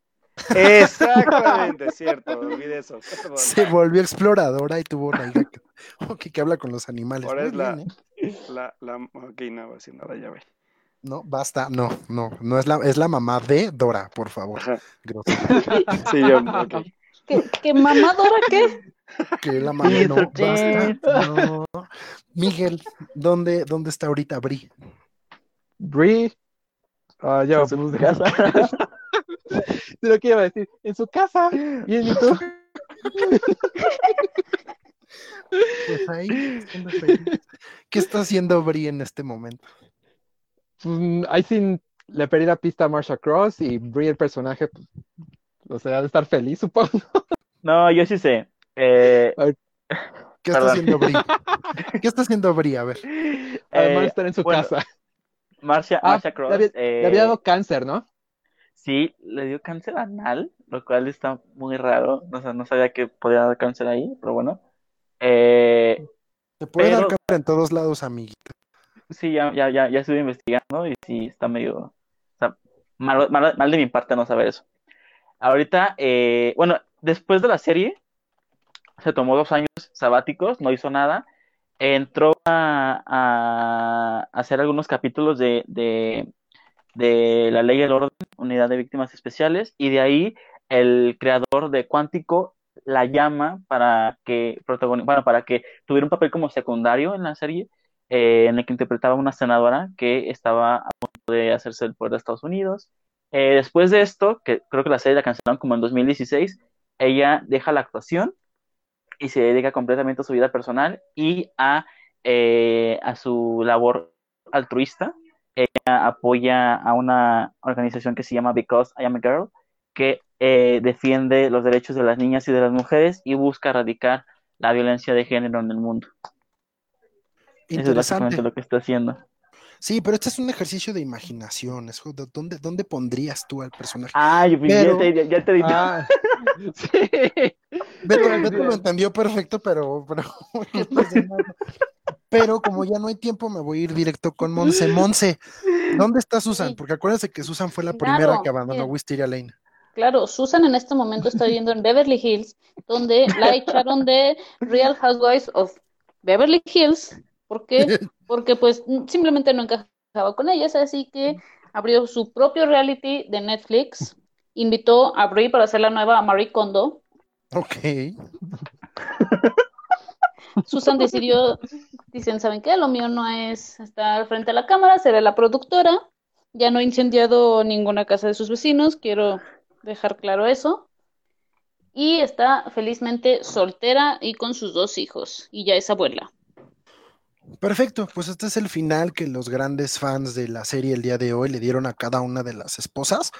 Exactamente, cierto, olvidé eso. Se volvió exploradora y tuvo una hija que, habla con los animales. Ahora Muy es la- ¿eh? La, la, ok, no, voy a decir nada, ya ve. No, basta, no, no, no es la, es la mamá de Dora, por favor. Sí, yo, ok. ¿Qué, qué mamadora qué? Que la mamá no, basta, no. Miguel, ¿dónde, ¿dónde está ahorita Bri? Brie, ah, ya, En su pues, casa. de lo que iba a decir, en su casa, bien, ¿y tú? Pues ahí, feliz. ¿Qué está haciendo Bri en este momento? Pues, ahí sí le perdí la pista a Marsha Cross y Brie, el personaje, pues, o sea, ha de estar feliz, supongo. No, yo sí sé. Eh, ¿Qué está Perdón. haciendo Bri? ¿Qué está haciendo Bri? A ver. Además de eh, estar en su bueno, casa. Marcia, Ah, Marcia Cross, le había, eh, le había dado cáncer, ¿no? sí, le dio cáncer anal, lo cual está muy raro. O sea, no sabía que podía dar cáncer ahí, pero bueno. Eh, Se puede dar Pero- en todos lados, amiguita. sí, ya, ya, ya, ya estuve investigando y sí, está medio, o sea, mal, mal- mal de mi parte no saber eso. Ahorita, eh, bueno, después de la serie, se tomó dos años sabáticos, no hizo nada. Entró a, a hacer algunos capítulos de, de, de La Ley y el Orden, Unidad de Víctimas Especiales, y de ahí el creador de Cuántico la llama para que, para que tuviera un papel como secundario en la serie, eh, en el que interpretaba a una senadora que estaba a punto de hacerse el poder de Estados Unidos. Eh, después de esto, que creo que la serie la cancelaron como en 2016, ella deja la actuación y se dedica completamente a su vida personal y a, eh, a su labor altruista. Ella apoya a una organización que se llama Because I Am a Girl, que eh, defiende los derechos de las niñas y de las mujeres y busca erradicar la violencia de género en el mundo. Eso es básicamente Interesante. lo que está haciendo. Sí, pero este es un ejercicio de imaginación. es ¿Dónde, ¿Dónde pondrías tú al personaje? Ah, yo, Pero- ya te, ya- te dije. Ah, sí. Beto, lo entendió perfecto, pero, pero, pero como ya no hay tiempo, me voy a ir directo con Monse. Monse, ¿dónde está Susan? Porque acuérdense que Susan fue la Claro, primera que abandonó bien. Wisteria Lane. Claro, Susan en este momento está viviendo en Beverly Hills, donde la echaron de Real Housewives of Beverly Hills, ¿por qué? Porque pues simplemente no encajaba con ellas, así que abrió su propio reality de Netflix, invitó a Brie para hacer la nueva Marie Kondo. Ok. Susan decidió, dicen, ¿saben qué? Lo mío no es estar frente a la cámara, seré la productora. Ya no he incendiado ninguna casa de sus vecinos, quiero dejar claro eso. Y está felizmente soltera y con sus dos hijos, y ya es abuela. Perfecto, pues este es el final que los grandes fans de la serie el día de hoy le dieron a cada una de las esposas.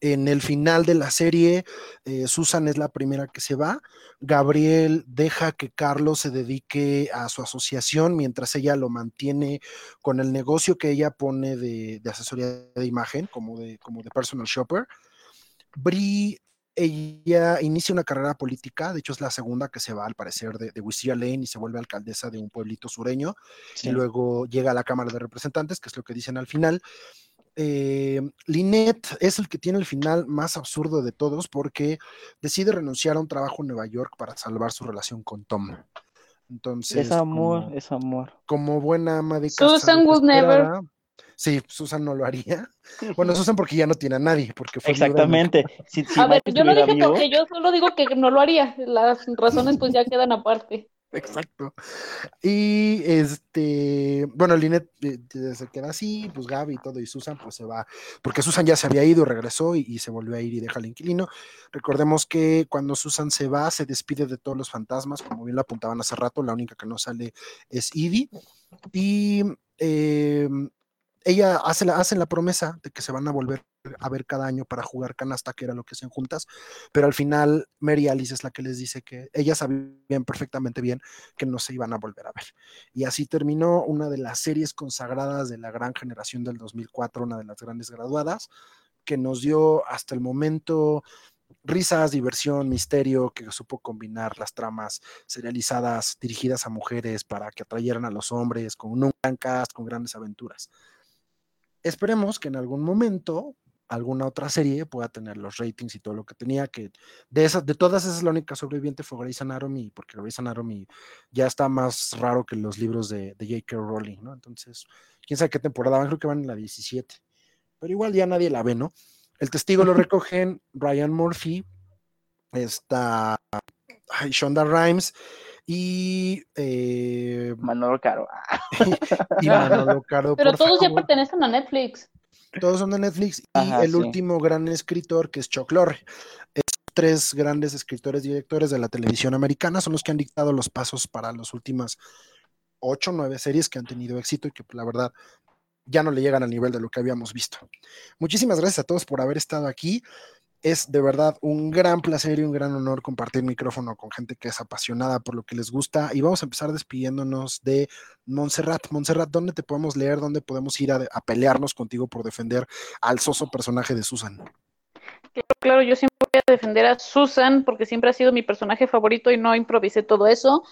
En el final de la serie, eh, Susan es la primera que se va. Gabriel deja que Carlos se dedique a su asociación mientras ella lo mantiene con el negocio que ella pone de, de asesoría de imagen, como de, como de personal shopper. Bri ella inicia una carrera política, de hecho es la segunda que se va al parecer de, de Lane y se vuelve alcaldesa de un pueblito sureño y luego llega a la Cámara de Representantes, que es lo que dicen al final. Eh, Lynette es el que tiene el final más absurdo de todos porque decide renunciar a un trabajo en Nueva York para salvar su relación con Tom. Entonces, es amor, es amor. Como buena ama de casa. Susan would never. Sí, Susan no lo haría. Bueno, Susan porque ya no tiene a nadie. Porque Exactamente. a ver, yo no dije que yo solo digo que no lo haría. Las razones pues ya quedan aparte. Exacto. Y este, bueno, Linet eh, se queda así, pues Gaby y todo, y Susan pues se va, porque Susan ya se había ido, regresó y, se volvió a ir y deja al inquilino. Recordemos que cuando Susan se va, se despide de todos los fantasmas, como bien lo apuntaban hace rato, la única que no sale es Edie. Y eh, ella hace la, hacen la promesa de que se van a volver a ver cada año para jugar canasta, que era lo que hacen juntas, pero al final Mary Alice es la que les dice que ellas sabían perfectamente bien que no se iban a volver a ver. Y así terminó una de las series consagradas de la gran generación del 2004, una de las grandes graduadas, que nos dio hasta el momento risas, diversión, misterio, que supo combinar las tramas serializadas dirigidas a mujeres para que atrayeran a los hombres, con un gran cast, con grandes aventuras. Esperemos que en algún momento alguna otra serie pueda tener los ratings y todo lo que tenía, que de esas, de todas esas la única sobreviviente fue Grey's Anatomy, porque Grey's Anatomy ya está más raro que los libros de, de J.K. Rowling, ¿no? Entonces, quién sabe qué temporada van, creo que van en la 17, pero igual ya nadie la ve, ¿no? El testigo lo recogen Ryan Murphy, está Shonda Rhimes, y eh, Manolo Caro. y Manolo Caro. Pero todos ya pertenecen a Netflix. Todos son de Netflix. Y el último gran escritor, que es Chuck Lorre. Estos tres grandes escritores y directores de la televisión americana son los que han dictado los pasos para las últimas ocho, nueve series que han tenido éxito y que la verdad ya no le llegan al nivel de lo que habíamos visto. Muchísimas gracias a todos por haber estado aquí. Es de verdad un gran placer y un gran honor compartir micrófono con gente que es apasionada por lo que les gusta. Y vamos a empezar despidiéndonos de Montserrat. Montserrat, ¿dónde te podemos leer? ¿Dónde podemos ir a, pelearnos contigo por defender al soso personaje de Susan? Claro, claro, yo siempre voy a defender a Susan porque siempre ha sido mi personaje favorito y no improvisé todo eso.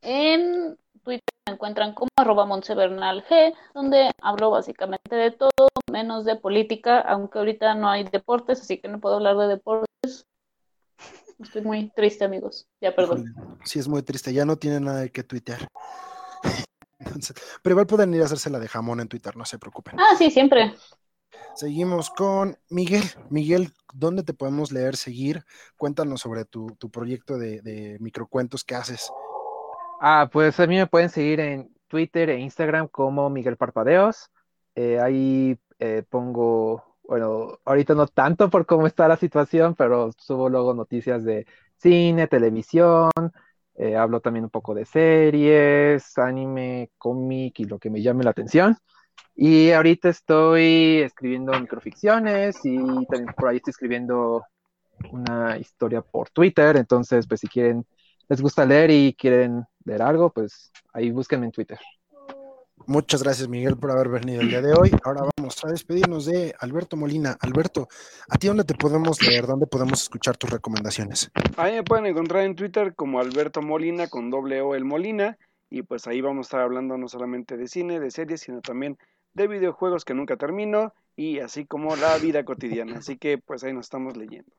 En Twitter me encuentran como arroba G, donde hablo básicamente de todo, menos de política, aunque ahorita no hay deportes, así que no puedo hablar de deportes. Estoy muy triste, amigos. Ya, perdón. Sí, es muy triste. Ya no tiene nada de que tuitear. pero igual pueden ir a hacerse la de jamón en Twitter, no se preocupen. Ah, sí, siempre. Seguimos con Miguel. Miguel, ¿dónde te podemos leer, seguir? Cuéntanos sobre tu, proyecto de, de microcuentos que haces. Ah, pues a mí me pueden seguir en Twitter e Instagram como Miguel Parpadeos. Eh, ahí eh, pongo, bueno, ahorita no tanto por cómo está la situación, pero subo luego noticias de cine, televisión, eh, hablo también un poco de series, anime, cómic y lo que me llame la atención. Y ahorita estoy escribiendo microficciones y también por ahí estoy escribiendo una historia por Twitter, entonces pues si quieren, les gusta leer y quieren leer algo, pues ahí búsquenme en Twitter. Muchas gracias, Miguel, por haber venido el día de hoy. Ahora vamos a despedirnos de Alberto Molina. Alberto, ¿a ti dónde te podemos leer? ¿Dónde podemos escuchar tus recomendaciones? Ahí me pueden encontrar en Twitter como Alberto Molina con doble O el Molina. Y pues ahí vamos a estar hablando no solamente de cine, de series, sino también de videojuegos que nunca termino y así como la vida cotidiana. Así que pues ahí nos estamos leyendo.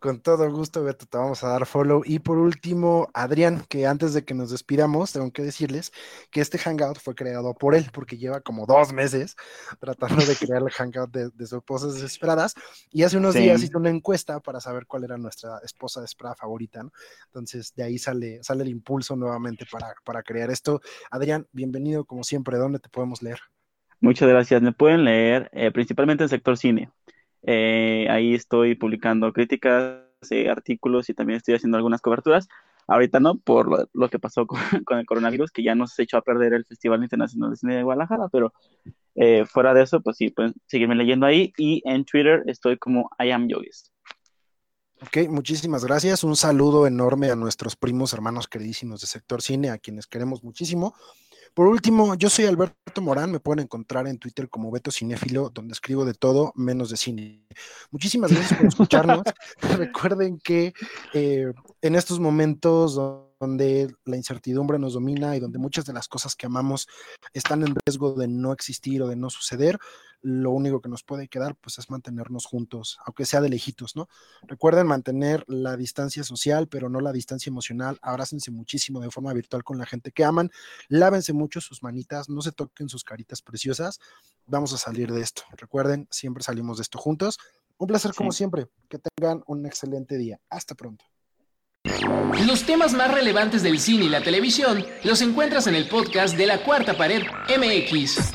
Con todo gusto, Beto, te vamos a dar follow. Y por último, Adrián, que antes de que nos despidamos, tengo que decirles que este Hangout fue creado por él, porque lleva como dos meses tratando de crear el Hangout de, de sus esposas desesperadas. Y hace unos días hizo una encuesta para saber cuál era nuestra esposa desesperada favorita, ¿no? Entonces, de ahí sale, sale el impulso nuevamente para, para crear esto. Adrián, bienvenido como siempre. ¿Dónde te podemos leer? Muchas gracias. Me pueden leer eh, principalmente en sector cine. Eh, ahí estoy publicando críticas, eh, artículos y también estoy haciendo algunas coberturas. Ahorita no, por lo, que pasó con, el coronavirus, que ya nos echó a perder el Festival Internacional de Cine de Guadalajara, pero eh, fuera de eso, pues sí, pueden seguirme leyendo ahí. Y en Twitter estoy como I am Yogis. Ok, muchísimas gracias. Un saludo enorme a nuestros primos, hermanos queridísimos de Sector Cine, a quienes queremos muchísimo. Por último, yo soy Alberto Morán, me pueden encontrar en Twitter como Beto Cinéfilo, donde escribo de todo menos de cine. Muchísimas gracias por escucharnos. Recuerden que eh, en estos momentos donde la incertidumbre nos domina y donde muchas de las cosas que amamos están en riesgo de no existir o de no suceder, lo único que nos puede quedar pues es mantenernos juntos, aunque sea de lejitos, ¿no? Recuerden mantener la distancia social, pero no la distancia emocional. Abrácense muchísimo de forma virtual con la gente que aman. Lávense mucho sus manitas, no se toquen sus caritas preciosas. Vamos a salir de esto. Recuerden, siempre salimos de esto juntos. Un placer como siempre. Que tengan un excelente día. Hasta pronto. Los temas más relevantes del cine y la televisión los encuentras en el podcast de la Cuarta Pared MX.